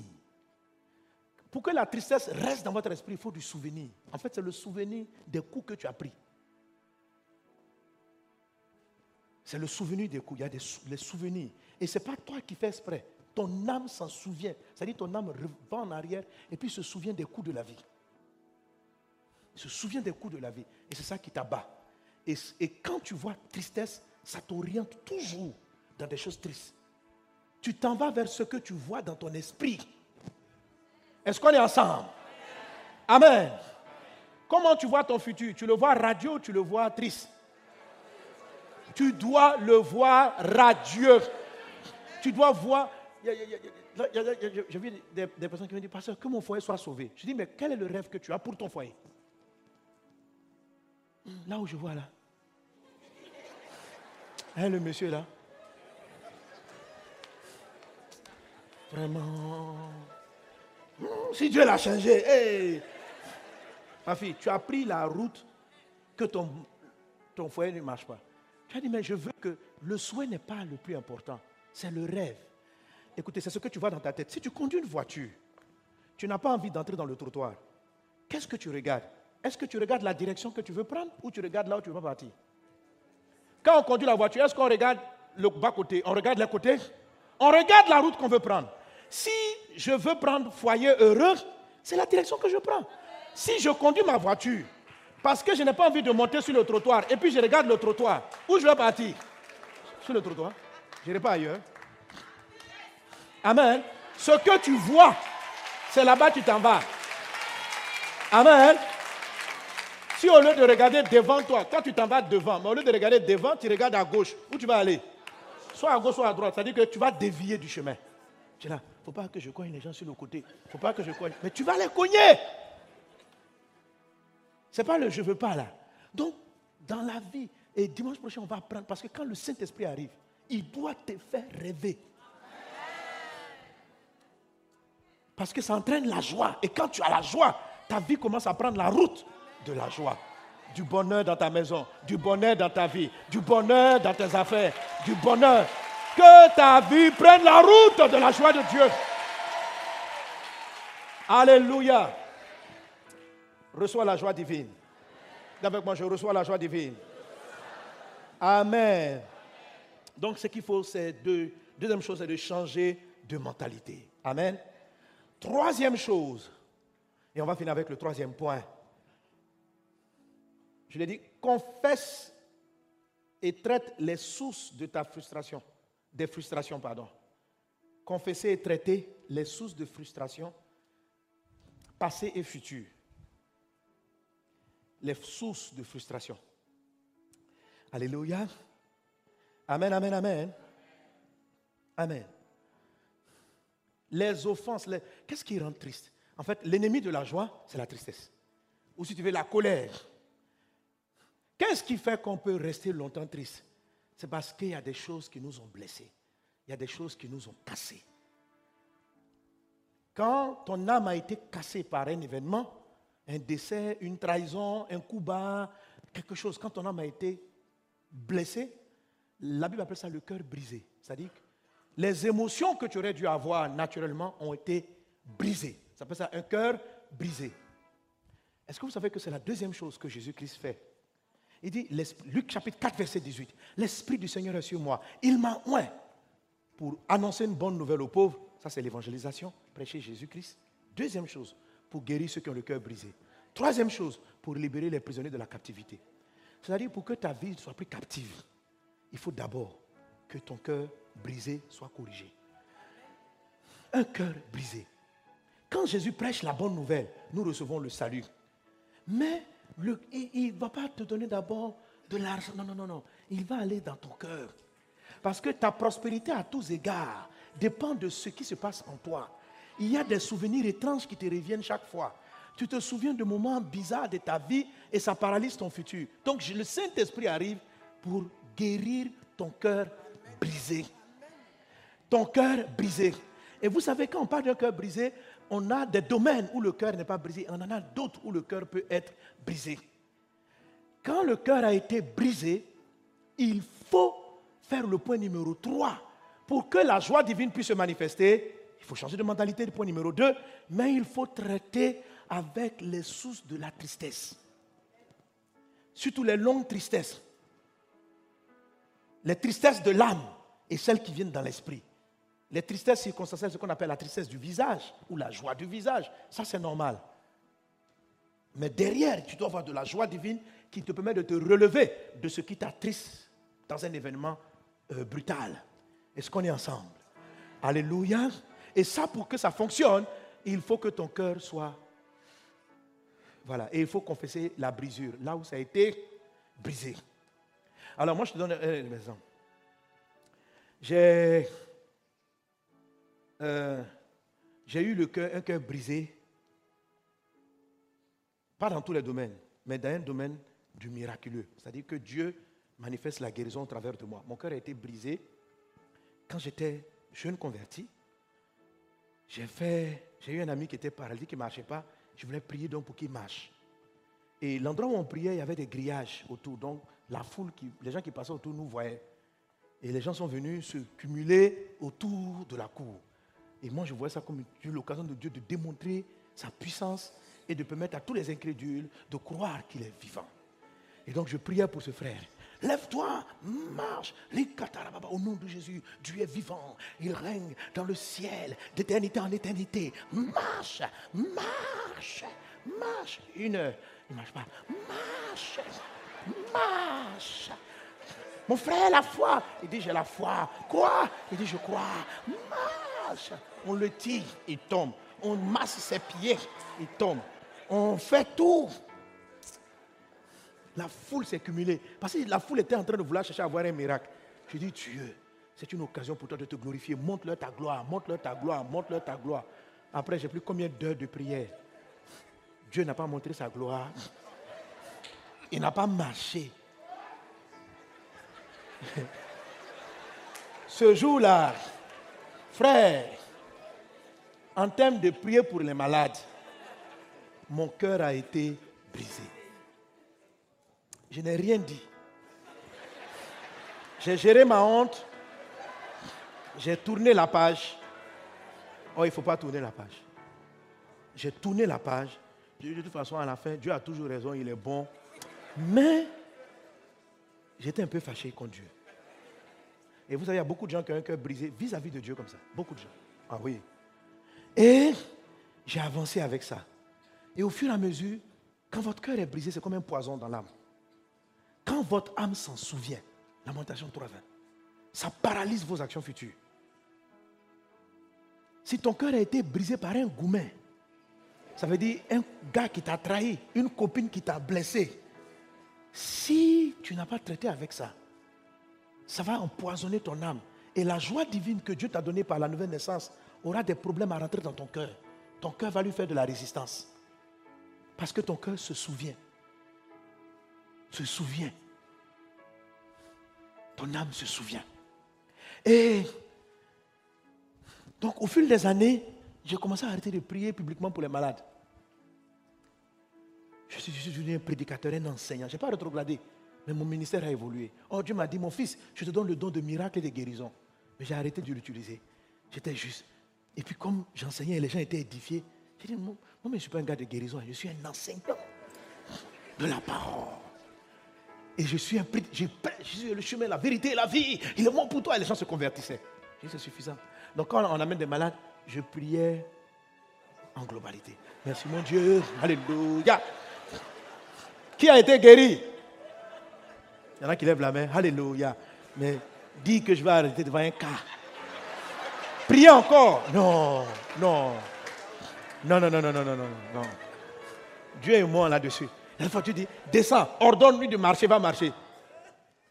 Pour que la tristesse reste dans votre esprit, il faut du souvenir. En fait, c'est le souvenir des coups que tu as pris. C'est le souvenir des coups. Il y a les souvenirs. Et ce n'est pas toi qui fais exprès. Ton âme s'en souvient. C'est-à-dire ton âme va en arrière et puis se souvient des coups de la vie. Il se souvient des coups de la vie. Et c'est ça qui t'abat. Et, quand tu vois tristesse, ça t'oriente toujours dans des choses tristes. Tu t'en vas vers ce que tu vois dans ton esprit. Est-ce qu'on est ensemble? Amen. Comment tu vois ton futur? Tu le vois radieux ou tu le vois triste? Tu dois le voir radieux. Tu dois voir. J'ai vu des, personnes qui me disent, Pasteur, que mon foyer soit sauvé. Je dis, mais quel est le rêve que tu as pour ton foyer? Là où je vois là. Hein, le monsieur là? Vraiment. Si Dieu l'a changé, ma fille, tu as pris la route que ton, ton foyer ne marche pas. Tu as dit, mais je veux que le souhait n'est pas le plus important, c'est le rêve. écoutez, c'est ce que tu vois dans ta tête. Si tu conduis une voiture, tu n'as pas envie d'entrer dans le trottoir. Qu'est-ce que tu regardes? Est-ce que tu regardes la direction que tu veux prendre ou tu regardes là où tu veux partir? Quand on conduit la voiture, est-ce qu'on regarde le bas-côté? On regarde les côtés? On regarde la route qu'on veut prendre. Si je veux prendre foyer heureux, c'est la direction que je prends. Si je conduis ma voiture parce que je n'ai pas envie de monter sur le trottoir et puis je regarde le trottoir, où je vais partir? Sur le trottoir. Je n'irai pas ailleurs. Amen. Ce que tu vois, c'est là-bas tu t'en vas. Amen. Si au lieu de regarder devant toi, quand tu t'en vas devant, mais au lieu de regarder devant, tu regardes à gauche, où tu vas aller? Soit à gauche, soit à droite. C'est-à-dire que tu vas dévier du chemin. Tu là, il ne faut pas que je cogne les gens sur le côté. Il ne faut pas que je cogne. Mais tu vas les cogner. Ce n'est pas le je veux pas là. Donc, dans la vie, et dimanche prochain, on va apprendre, parce que quand le Saint-Esprit arrive, il doit te faire rêver. Parce que ça entraîne la joie. Et quand tu as la joie, ta vie commence à prendre la route de la joie. Du bonheur dans ta maison, du bonheur dans ta vie, du bonheur dans tes affaires, du bonheur. Que ta vie prenne la route de la joie de Dieu. Alléluia. Reçois la joie divine. Avec moi, je reçois la joie divine. Amen. Donc, ce qu'il faut, c'est de. Deuxième chose, c'est de changer de mentalité. Amen. Troisième chose, et on va finir avec le troisième point. Je l'ai dit, confesse et traite les sources de ta frustration, des frustrations, pardon. Confesser et traiter les sources de frustration, passé et futur. Les sources de frustration. Alléluia. Amen, amen, amen. Amen les offenses. Qu'est-ce qui rend triste? En fait, l'ennemi de la joie, c'est la tristesse. Ou si tu veux, la colère. Qu'est-ce qui fait qu'on peut rester longtemps triste? C'est parce qu'il y a des choses qui nous ont blessés. Il y a des choses qui nous ont cassés. Quand ton âme a été cassée par un événement, un décès, une trahison, un coup bas, quelque chose, quand ton âme a été blessée, la Bible appelle ça le cœur brisé. C'est-à-dire les émotions que tu aurais dû avoir naturellement ont été brisées. Ça s'appelle ça un cœur brisé. Est-ce que vous savez que c'est la deuxième chose que Jésus-Christ fait? Il dit, Luc chapitre 4, verset 18, L'Esprit du Seigneur est sur moi. Il m'a oint pour annoncer une bonne nouvelle aux pauvres. Ça, c'est l'évangélisation, prêcher Jésus-Christ. Deuxième chose, pour guérir ceux qui ont le cœur brisé. Troisième chose, pour libérer les prisonniers de la captivité. C'est-à-dire, pour que ta vie soit plus captive, il faut d'abord que ton cœur brisé soit corrigé. Un cœur brisé. Quand Jésus prêche la bonne nouvelle, nous recevons le salut. Mais il ne va pas te donner d'abord de l'argent. Non, non, non, non. Il va aller dans ton cœur. Parce que ta prospérité à tous égards dépend de ce qui se passe en toi. Il y a des souvenirs étranges qui te reviennent chaque fois. Tu te souviens de moments bizarres de ta vie et ça paralyse ton futur. Donc le Saint-Esprit arrive pour guérir ton cœur brisé ton cœur brisé. Et vous savez, quand on parle d'un cœur brisé, on a des domaines où le cœur n'est pas brisé, on en a d'autres où le cœur peut être brisé. Quand le cœur a été brisé, il faut faire le point numéro 3. Pour que la joie divine puisse se manifester, il faut changer de mentalité, point numéro 2, mais il faut traiter avec les sources de la tristesse. Surtout les longues tristesses. Les tristesses de l'âme et celles qui viennent dans l'esprit. Les tristesses circonstancielles, ce qu'on appelle la tristesse du visage ou la joie du visage, ça c'est normal. Mais derrière, tu dois avoir de la joie divine qui te permet de te relever de ce qui t'attriste dans un événement euh, brutal. Est-ce qu'on est ensemble? Alléluia. Et ça, pour que ça fonctionne, il faut que ton cœur soit... Voilà. Et il faut confesser la brisure, là où ça a été brisé. Alors moi, je te donne un exemple. J'ai euh, j'ai eu le cœur, un cœur brisé, pas dans tous les domaines, mais dans un domaine du miraculeux. C'est-à-dire que Dieu manifeste la guérison au travers de moi. Mon cœur a été brisé quand j'étais jeune converti. J'ai fait, j'ai eu un ami qui était paralytique, qui ne marchait pas. Je voulais prier donc pour qu'il marche. Et l'endroit où on priait, il y avait des grillages autour. Donc la foule, qui, les gens qui passaient autour nous voyaient. Et les gens sont venus se cumuler autour de la cour. Et moi, je vois ça comme l'occasion de Dieu de démontrer sa puissance et de permettre à tous les incrédules de croire qu'il est vivant. Et donc, je priais pour ce frère. Lève-toi, marche. Au nom de Jésus, Dieu est vivant. Il règne dans le ciel d'éternité en éternité. Marche, marche, marche. Une il ne marche pas. Marche, marche. Mon frère, la foi. Il dit, j'ai la foi. Quoi? Il dit, je crois. Marche. On le tire, il tombe. On masse ses pieds, il tombe. On fait tout. La foule s'est cumulée. Parce que la foule était en train de vouloir chercher à voir un miracle. Je dis, Dieu, c'est une occasion pour toi de te glorifier. Montre-leur ta gloire, montre-leur ta gloire, montre-leur ta gloire. Après, j'ai plus combien d'heures de prière? Dieu n'a pas montré sa gloire. Il n'a pas marché. Ce jour-là, frère, en termes de prier pour les malades, mon cœur a été brisé. Je n'ai rien dit. J'ai géré ma honte. J'ai tourné la page. Oh, il ne faut pas tourner la page. J'ai tourné la page. De toute façon, à la fin, Dieu a toujours raison, il est bon. Mais j'étais un peu fâché contre Dieu. Et vous savez, il y a beaucoup de gens qui ont un cœur brisé vis-à-vis de Dieu comme ça. Beaucoup de gens. Ah oui. Et j'ai avancé avec ça. Et au fur et à mesure, quand votre cœur est brisé, c'est comme un poison dans l'âme. Votre âme s'en souvient, Lamentation 3.20, ça paralyse vos actions futures. Si ton cœur a été brisé par un goumen, ça veut dire un gars qui t'a trahi, une copine qui t'a blessé, si tu n'as pas traité avec ça, ça va empoisonner ton âme. Et la joie divine que Dieu t'a donnée par la nouvelle naissance aura des problèmes à rentrer dans ton cœur. Ton cœur va lui faire de la résistance. Parce que ton cœur se souvient. Se souvient. Ton âme se souvient. Et donc au fil des années, j'ai commencé à arrêter de prier publiquement pour les malades. Je suis, devenu un prédicateur, un enseignant. Je n'ai pas rétrogradé, mais mon ministère a évolué. Oh, Dieu m'a dit, mon fils, je te donne le don de miracle et de guérison. Mais j'ai arrêté de l'utiliser. J'étais juste. Et puis comme j'enseignais et les gens étaient édifiés, j'ai dit, moi, je ne suis pas un gars de guérison, je suis un enseignant de la parole. Et je suis un je, je suis le chemin, la vérité et la vie. Il est bon pour toi. Et les gens se convertissaient. c'est suffisant. Donc quand on amène des malades, je priais en globalité. Merci mon Dieu. Alléluia. Qui a été guéri? Il y en a qui lèvent la main. Alléluia. Mais dis que je vais arrêter devant un cas. Priez encore. Non, non. Non, non, non, non, non, non, non. Dieu est moi là-dessus. Fois, tu dis, descends, ordonne-lui de marcher, va marcher.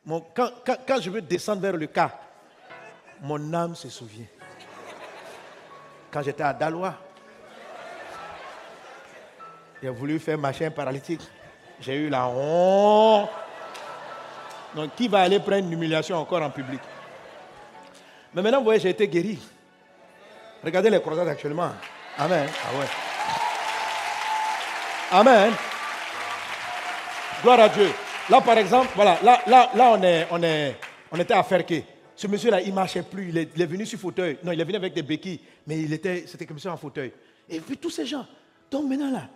quand, quand, je veux descendre vers le cas, mon âme se souvient. Quand j'étais à Dalois, j'ai voulu faire marcher un paralytique. J'ai eu la honte. Donc, qui va aller prendre une humiliation encore en public? Mais maintenant, vous voyez, j'ai été guéri. Regardez les croisades actuellement. Amen. Ah ouais. Amen. Gloire à Dieu. Là, par exemple, voilà, là, là, là on, est, on, est, on était. Ce monsieur-là, il ne marchait plus. Il est, venu sur fauteuil. Non, il est venu avec des béquilles. Mais il était, c'était comme ça en fauteuil. Et puis tous ces gens. Donc maintenant, là,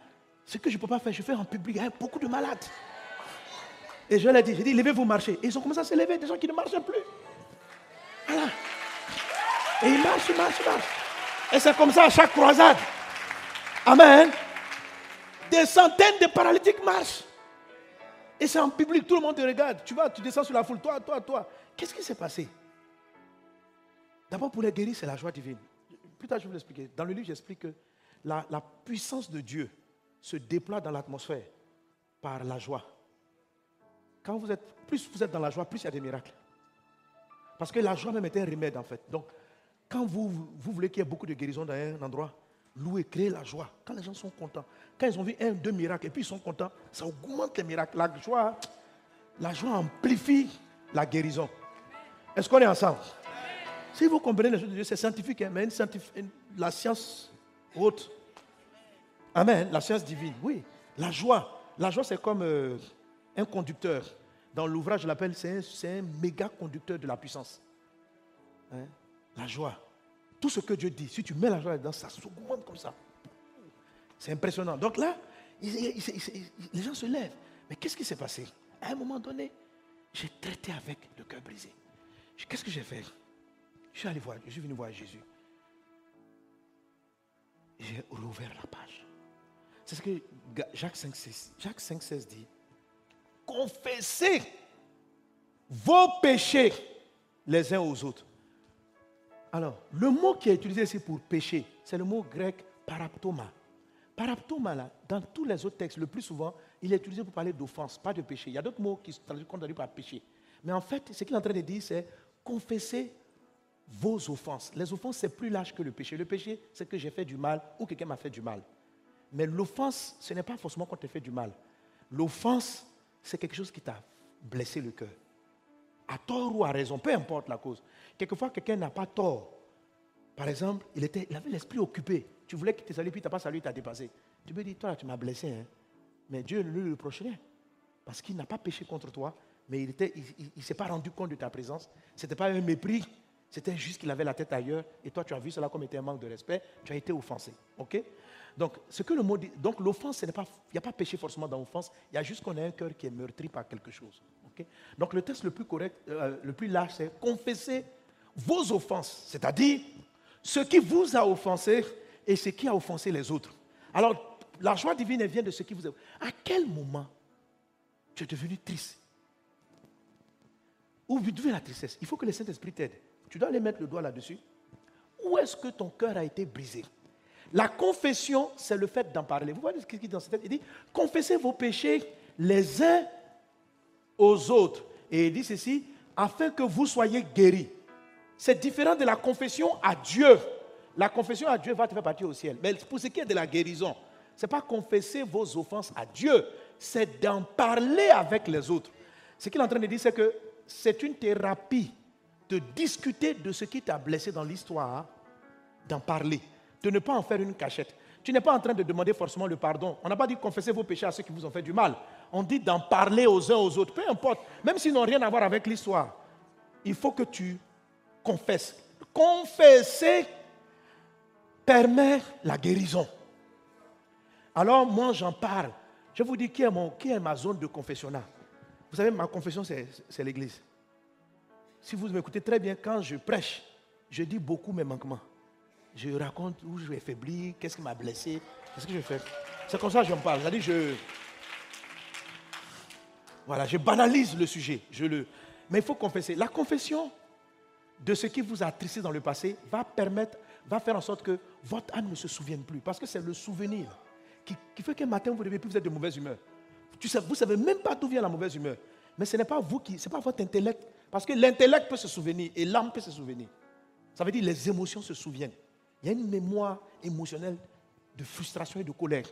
ce que je ne peux pas faire, je fais en public. Il y a beaucoup de malades. Et je leur ai dit, j'ai dit, levez-vous marcher. Et ils ont commencé à se lever, des gens qui ne marchaient plus. Voilà. Et ils marchent, ils marchent, ils marchent. Et c'est comme ça à chaque croisade. Amen. Des centaines de paralytiques marchent. Et c'est en public, tout le monde te regarde. Tu vas, tu descends sur la foule, toi, toi, toi. Qu'est-ce qui s'est passé? D'abord, pour les guérir, c'est la joie divine. Plus tard, je vais vous l'expliquer. Dans le livre, j'explique que la, puissance de Dieu se déploie dans l'atmosphère par la joie. Quand vous êtes, plus vous êtes dans la joie, plus il y a des miracles. Parce que la joie même est un remède en fait. Donc, quand vous, vous voulez qu'il y ait beaucoup de guérison dans un endroit, louer, créer la joie. Quand les gens sont contents, quand ils ont vu un, deux miracles et puis ils sont contents, ça augmente les miracles. La joie, la joie amplifie la guérison. Est-ce qu'on est ensemble? Si vous comprenez les choses de Dieu, c'est scientifique, hein, mais la science haute. Amen, la science divine, oui. La joie, la joie c'est comme euh, un conducteur. Dans l'ouvrage, je l'appelle, c'est un, un méga conducteur de la puissance. hein, la joie. Tout ce que Dieu dit, si tu mets la joie dedans, ça s'augmente comme ça. C'est impressionnant. Donc là, les gens se lèvent. Mais qu'est-ce qui s'est passé? À un moment donné, j'ai traité avec le cœur brisé. Qu'est-ce que j'ai fait? Je suis allé voir, je suis venu voir Jésus. J'ai rouvert la page. C'est ce que Jacques 5,16 Jacques 5, dit. Confessez vos péchés les uns aux autres. Alors, le mot qui est utilisé ici pour péché, c'est le mot grec paraptoma. Paraptoma, là, dans tous les autres textes, le plus souvent, il est utilisé pour parler d'offense, pas de péché. Il y a d'autres mots qui sont traduits par péché. Mais en fait, ce qu'il est en train de dire, c'est confesser vos offenses. Les offenses, c'est plus large que le péché. Le péché, c'est que j'ai fait du mal ou quelqu'un m'a fait du mal. Mais l'offense, ce n'est pas forcément quand tu fait du mal. L'offense, c'est quelque chose qui t'a blessé le cœur. À tort ou à raison, peu importe la cause. Quelquefois, quelqu'un n'a pas tort. Par exemple, il, était, il avait l'esprit occupé. Tu voulais qu'il te salue, puis tu n'as pas salué, il t'a dépassé. Tu peux dire, toi, tu m'as blessé. Hein. Mais Dieu ne le reprocherait. Parce qu'il n'a pas péché contre toi, mais il ne s'est pas rendu compte de ta présence. Ce n'était pas un mépris, c'était juste qu'il avait la tête ailleurs. Et toi, tu as vu cela comme étant un manque de respect. Tu as été offensé. OK? Donc, ce que le mot dit, donc l'offense, il n'y a pas péché forcément dans l'offense. Il y a juste qu'on a un cœur qui est meurtri par quelque chose. Donc, le texte le plus correct, euh, le plus large, c'est confesser vos offenses, c'est-à-dire ce qui vous a offensé et ce qui a offensé les autres. Alors, la joie divine vient de ce qui vous a. À quel moment tu es devenu triste? Vous devez la tristesse? Il faut que le Saint-Esprit t'aide. Tu dois aller mettre le doigt là-dessus. Où est-ce que ton cœur a été brisé? La confession, c'est le fait d'en parler. Vous voyez ce qu'il dit dans cette tête? Il dit Confessez vos péchés les uns aux autres. Et il dit ceci afin que vous soyez guéris. C'est différent de la confession à Dieu. La confession à Dieu va te faire partir au ciel. Mais pour ce qui est de la guérison, ce n'est pas confesser vos offenses à Dieu, c'est d'en parler avec les autres. Ce qu'il est en train de dire, c'est que c'est une thérapie de discuter de ce qui t'a blessé dans l'histoire, d'en parler, de ne pas en faire une cachette. Tu n'es pas en train de demander forcément le pardon. On n'a pas dit confesser vos péchés à ceux qui vous ont fait du mal. On dit d'en parler aux uns aux autres, peu importe, même s'ils n'ont rien à voir avec l'histoire. Il faut que tu confesses. Confesser permet la guérison. Alors moi j'en parle. Je vous dis qui est, mon, qui est ma zone de confessionnat. Vous savez, ma confession, c'est l'église. Si vous m'écoutez très bien, quand je prêche, je dis beaucoup mes manquements. Je raconte où je vais faiblir, qu'est-ce qui m'a blessé, qu'est-ce que je fais. C'est comme ça que j'en parle. C'est-à-dire, je. Voilà, je banalise le sujet. Je le... Mais il faut confesser. La confession de ce qui vous a trissé dans le passé va permettre, va faire en sorte que votre âme ne se souvienne plus. Parce que c'est le souvenir qui, fait qu'un matin, vous devez plus vous êtes de mauvaise humeur. vous ne savez même pas d'où vient la mauvaise humeur. Mais ce n'est pas vous qui, ce n'est pas votre intellect. Parce que l'intellect peut se souvenir et l'âme peut se souvenir. Ça veut dire les émotions se souviennent. Il y a une mémoire émotionnelle de frustration et de colère.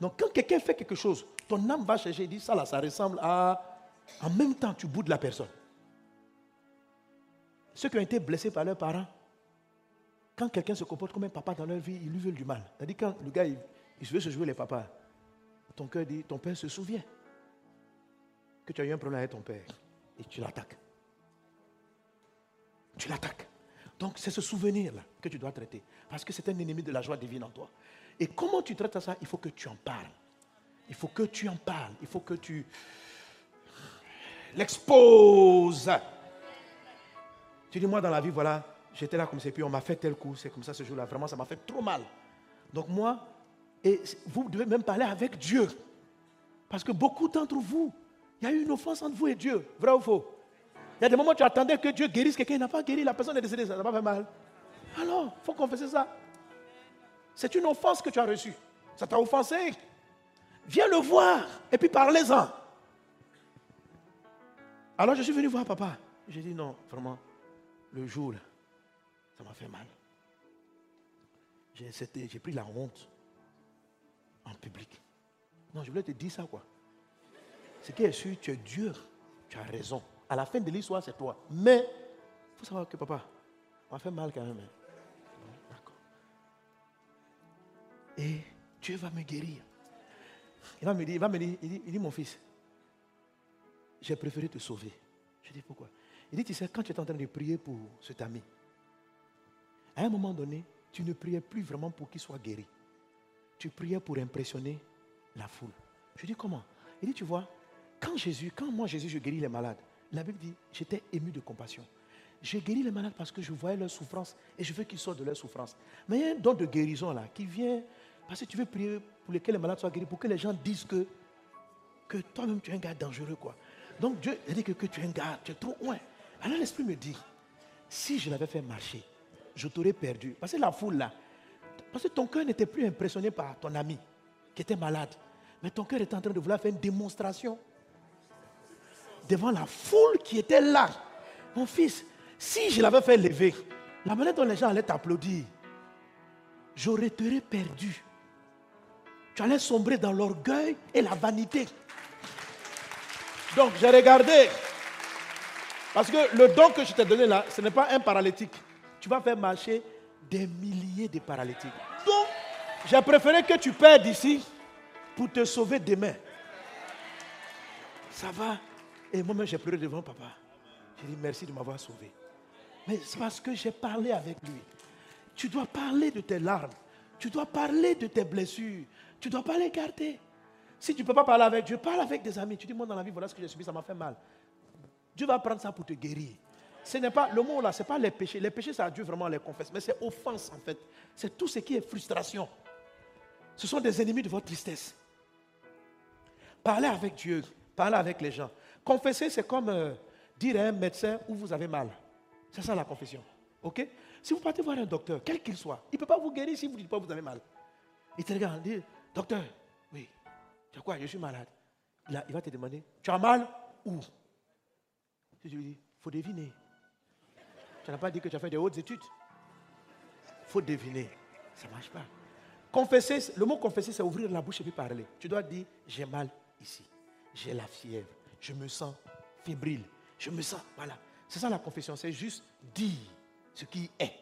Donc quand quelqu'un fait quelque chose, ton âme va chercher dit ça là, ça ressemble à... En même temps, tu boudes la personne. Ceux qui ont été blessés par leurs parents, quand quelqu'un se comporte comme un papa dans leur vie, ils lui veulent du mal. C'est-à-dire quand le gars, il, il veut se jouer les papas, ton cœur dit, ton père se souvient que tu as eu un problème avec ton père et tu l'attaques. Tu l'attaques. Donc c'est ce souvenir-là que tu dois traiter. Parce que c'est un ennemi de la joie divine en toi. Et comment tu traites ça Il faut que tu en parles. Il faut que tu en parles. Il faut que tu l'exposes. Tu dis, moi dans la vie, voilà, j'étais là comme c'est, puis on m'a fait tel coup, c'est comme ça ce jour-là. Vraiment, ça m'a fait trop mal. Donc moi, et vous devez même parler avec Dieu. Parce que beaucoup d'entre vous, il y a eu une offense entre vous et Dieu. Vrai ou faux? Il y a des moments où tu attendais que Dieu guérisse quelqu'un, il n'a pas guéri, la personne est décédée, ça n'a pas fait mal. Alors, il faut confesser ça. C'est une offense que tu as reçue. Ça t'a offensé. Viens le voir et puis parlez-en. Alors je suis venu voir papa. J'ai dit non, vraiment, le jour, ça m'a fait mal. J'ai pris la honte en public. Non, je voulais te dire ça, quoi. Ce qui est sûr, tu es dur, tu as raison. À la fin de l'histoire, c'est toi. Mais, il faut savoir que papa, m'a fait mal quand même. Hein. D'accord. Et Dieu va me guérir. Il va me dire, il va me dire, il dit, mon fils, j'ai préféré te sauver. Je dis pourquoi? Il dit, tu sais, quand tu es en train de prier pour cet ami, à un moment donné, tu ne priais plus vraiment pour qu'il soit guéri. Tu priais pour impressionner la foule. Je dis comment? Il dit, tu vois, quand Jésus, quand moi Jésus, je guéris les malades, la Bible dit, j'étais ému de compassion. J'ai guéri les malades parce que je voyais leur souffrance et je veux qu'ils sortent de leur souffrance. Mais il y a un don de guérison là qui vient parce que tu veux prier pour lesquels les malades soient guéris, pour que les gens disent que, que toi-même tu es un gars dangereux. quoi. Donc Dieu a dit que, que tu es un gars, tu es trop loin. Alors l'Esprit me dit, si je l'avais fait marcher, je t'aurais perdu. Parce que la foule là, parce que ton cœur n'était plus impressionné par ton ami qui était malade. Mais ton cœur était en train de vouloir faire une démonstration devant la foule qui était là. Mon fils, si je l'avais fait lever, la manière dont les gens allaient t'applaudir, j'aurais été perdu. Tu allais sombrer dans l'orgueil et la vanité. Donc j'ai regardé. Parce que le don que je t'ai donné là, ce n'est pas un paralytique. Tu vas faire marcher des milliers de paralytiques. Donc, j'ai préféré que tu perdes ici pour te sauver demain. Ça va Et moi-même, j'ai pleuré devant papa. J'ai dit merci de m'avoir sauvé. Mais c'est parce que j'ai parlé avec lui. Tu dois parler de tes larmes. Tu dois parler de tes blessures. Tu ne dois pas les garder. Si tu ne peux pas parler avec Dieu, parle avec des amis. Tu dis, moi dans la vie, voilà ce que j'ai subi, ça m'a fait mal. Dieu va prendre ça pour te guérir. Ce n'est pas, le mot là, ce n'est pas les péchés. Les péchés, ça Dieu vraiment les confesse. Mais c'est offense en fait. C'est tout ce qui est frustration. Ce sont des ennemis de votre tristesse. Parlez avec Dieu, parlez avec les gens. Confesser, c'est comme euh, dire à un médecin où vous avez mal. C'est ça la confession. OK? Si vous partez voir un docteur, quel qu'il soit, il ne peut pas vous guérir si vous ne dites pas que vous avez mal. Il te regarde, il dit, docteur, oui, tu as quoi? Je suis malade. Il, va te demander, tu as mal où? Si tu lui dis, il faut deviner. Tu n'as pas dit que tu as fait des hautes études. Il faut deviner. Ça ne marche pas. Confesser, le mot confesser, c'est ouvrir la bouche et puis parler. Tu dois dire, j'ai mal ici. J'ai la fièvre. Je me sens fébrile. Je me sens, voilà. C'est ça la confession, c'est juste dire ce qui est.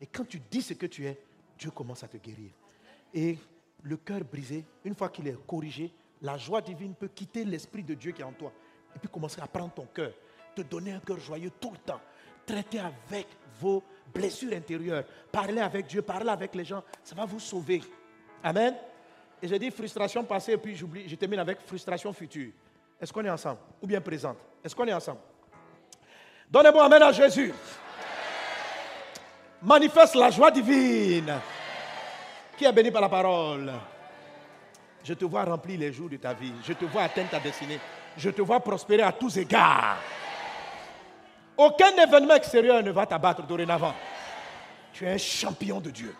Et quand tu dis ce que tu es, Dieu commence à te guérir. Et le cœur brisé, une fois qu'il est corrigé, la joie divine peut quitter l'Esprit de Dieu qui est en toi. Et puis commencer à prendre ton cœur, te donner un cœur joyeux tout le temps. Traiter avec vos blessures intérieures. Parler avec Dieu, parler avec les gens, ça va vous sauver. Amen. Et j'ai dit frustration passée, et puis j'oublie, je termine avec frustration future. Est-ce qu'on est ensemble Ou bien présente? Est-ce qu'on est ensemble? Donnez-moi Amen à Jésus. Manifeste la joie divine. Qui est béni par la parole? Je te vois remplir les jours de ta vie. Je te vois atteindre ta destinée. Je te vois prospérer à tous égards. Aucun événement extérieur ne va t'abattre dorénavant. Tu es un champion de Dieu.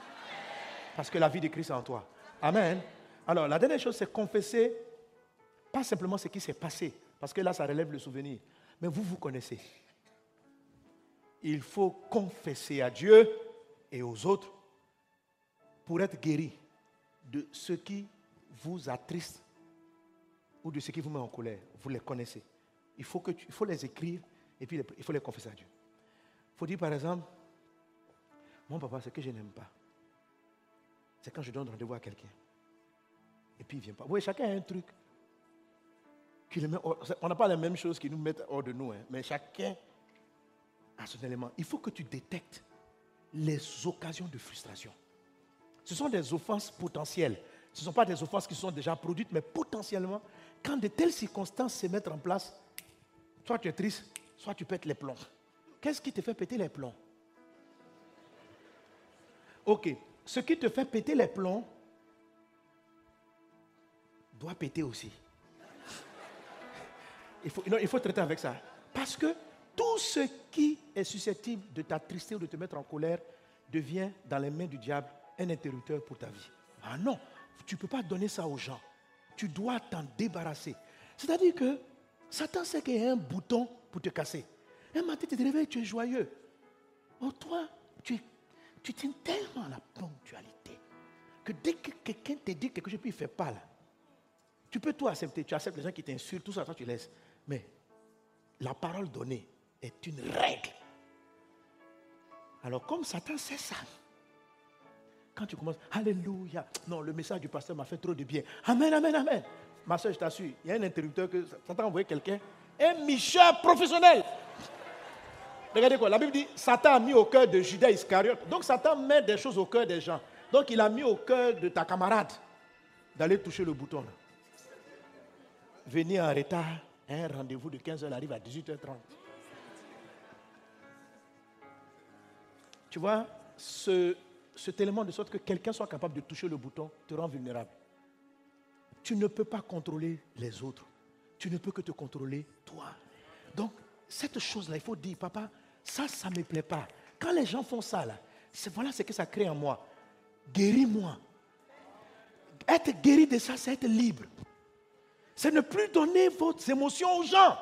Parce que la vie de Christ est en toi. Amen. Alors, la dernière chose, c'est confesser, pas simplement ce qui s'est passé, parce que là, ça relève le souvenir, mais vous vous connaissez. Il faut confesser à Dieu et aux autres pour être guéri de ce qui vous attriste ou de ce qui vous met en colère. Vous les connaissez. Il faut, que faut les écrire et puis il faut les confesser à Dieu. Il faut dire par exemple, mon papa, ce que je n'aime pas, c'est quand je donne rendez-vous à quelqu'un. Et puis il ne vient pas. Oui, chacun a un truc. on n'a pas les mêmes choses qui nous mettent hors de nous, hein, mais chacun a son élément. Il faut que tu détectes les occasions de frustration. Ce sont des offenses potentielles. Ce ne sont pas des offenses qui sont déjà produites, mais potentiellement, quand de telles circonstances se mettent en place, soit tu es triste, soit tu pètes les plombs. Qu'est-ce qui te fait péter les plombs? Ok, ce qui te fait péter les plombs doit péter aussi. Il faut, il faut traiter avec ça. Parce que tout ce qui est susceptible de t'attrister ou de te mettre en colère devient dans les mains du diable un interrupteur pour ta vie. Ah non, tu ne peux pas donner ça aux gens. Tu dois t'en débarrasser. C'est-à-dire que Satan sait qu'il y a un bouton pour te casser. Un matin, tu te réveilles, tu es joyeux. Oh, toi, tu, tu tiens tellement à la ponctualité que dès que quelqu'un te dit quelque chose, puis il ne fait pas là. Tu peux tout accepter. Tu acceptes les gens qui t'insultent, tout ça, toi tu laisses. Mais la parole donnée est une règle. Alors comme Satan sait ça, quand tu commences, Alléluia, non, le message du pasteur m'a fait trop de bien. Amen, amen, amen. Ma soeur, je t'assure, il y a un interrupteur que Satan a envoyé quelqu'un, un Michel professionnel. Regardez quoi, la Bible dit, Satan a mis au cœur de Judas Iscariote. Donc Satan met des choses au cœur des gens. Donc il a mis au cœur de ta camarade d'aller toucher le bouton. Venir en retard, un rendez-vous de 15h arrive à 18h30. Tu vois, ce, cet élément de sorte que quelqu'un soit capable de toucher le bouton te rend vulnérable. Tu ne peux pas contrôler les autres. Tu ne peux que te contrôler toi. Donc, cette chose-là, il faut dire, papa, ça, ça ne me plaît pas. Quand les gens font ça, là, voilà ce que ça crée en moi. Guéris-moi. Être guéri de ça, c'est être libre. C'est ne plus donner vos émotions aux gens.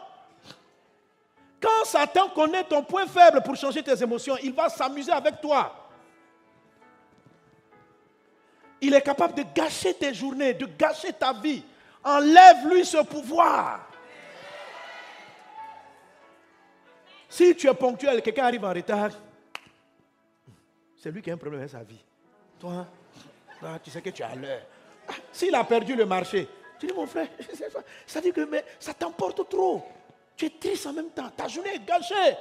Quand Satan connaît ton point faible pour changer tes émotions, il va s'amuser avec toi. Il est capable de gâcher tes journées, de gâcher ta vie. Enlève-lui ce pouvoir. Si tu es ponctuel, quelqu'un arrive en retard, c'est lui qui a un problème avec sa vie. Toi, tu sais que tu as l'heure. Ah, s'il a perdu le marché, tu dis, mon frère, ça dit que ça t'emporte trop. Tu es triste en même temps. Ta journée est gâchée.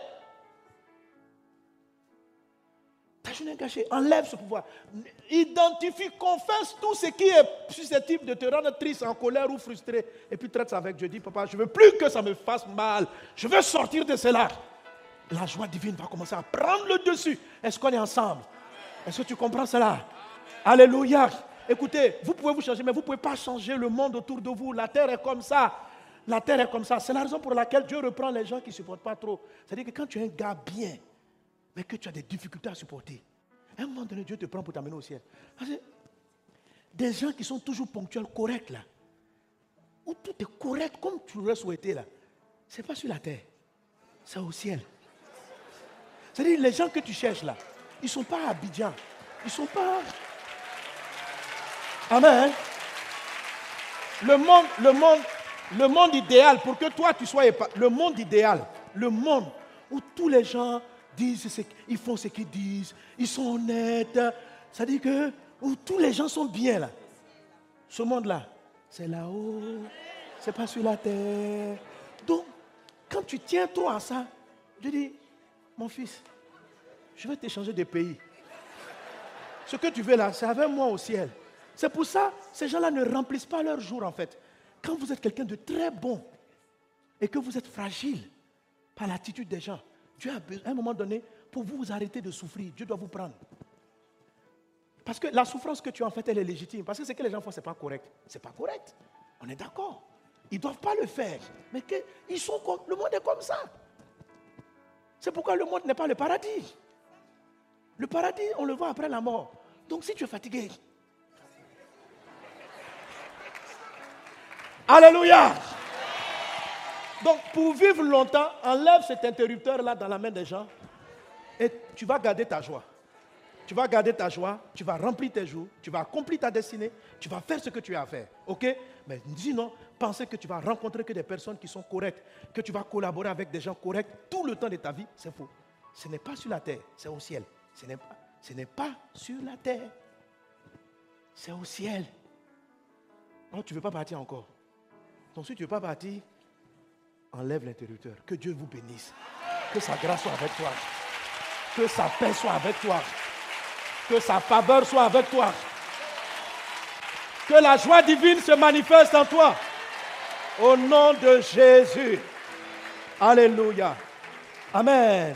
Ta journée est. Enlève ce pouvoir. Identifie, confesse tout ce qui est susceptible de te rendre triste, en colère ou frustré. Et puis traite ça avec Dieu. Dis, papa, je ne veux plus que ça me fasse mal. Je veux sortir de cela. La joie divine va commencer à prendre le dessus. Est-ce qu'on est ensemble? Est-ce que tu comprends cela? Alléluia. Écoutez, vous pouvez vous changer, mais vous ne pouvez pas changer le monde autour de vous. La terre est comme ça. La terre est comme ça. C'est la raison pour laquelle Dieu reprend les gens qui ne supportent pas trop. C'est-à-dire que quand tu es un gars bien, mais que tu as des difficultés à supporter, à un moment donné, Dieu te prend pour t'amener au ciel. des gens qui sont toujours ponctuels, corrects là, où tout est correct comme tu l'aurais souhaité là, ce n'est pas sur la terre, c'est au ciel. C'est-à-dire les gens que tu cherches là, ils ne sont pas à Abidjan, ils ne sont pas. Amen. Le monde, le monde, le monde idéal, pour que toi tu sois le monde idéal, le monde où tous les gens disent, ils font ce qu'ils disent, ils sont honnêtes, ça dit que tous les gens sont bien là. Ce monde-là, c'est là-haut, c'est pas sur la terre. Donc, quand tu tiens trop à ça, je dis, mon fils, je vais t'échanger de pays. Ce que tu veux là, c'est avec moi au ciel. C'est pour ça, ces gens-là ne remplissent pas leur jour en fait. Quand vous êtes quelqu'un de très bon et que vous êtes fragile par l'attitude des gens, Dieu a besoin, à un moment donné, pour vous, arrêter de souffrir, Dieu doit vous prendre. Parce que la souffrance que tu as en fait, elle est légitime. Parce que ce que les gens font, ce n'est pas correct. Ce n'est pas correct. On est d'accord. Ils ne doivent pas le faire. Mais ils sont le monde est comme ça. C'est pourquoi le monde n'est pas le paradis. Le paradis, on le voit après la mort. Donc si tu es fatigué, Alléluia. Donc, pour vivre longtemps, enlève cet interrupteur-là dans la main des gens et tu vas garder ta joie. Tu vas garder ta joie, tu vas remplir tes jours, tu vas accomplir ta destinée, tu vas faire ce que tu as à faire. OK? Mais sinon, penser que tu vas rencontrer que des personnes qui sont correctes, que tu vas collaborer avec des gens corrects tout le temps de ta vie, c'est faux. Ce n'est pas sur la terre, c'est au ciel. Ce n'est pas, ce n'est pas sur la terre, c'est au ciel. Non, tu ne veux pas partir encore. Donc si tu ne veux pas partir, enlève l'interrupteur. Que Dieu vous bénisse. Que sa grâce soit avec toi. Que sa paix soit avec toi. Que sa faveur soit avec toi. Que la joie divine se manifeste en toi. Au nom de Jésus. Alléluia. Amen.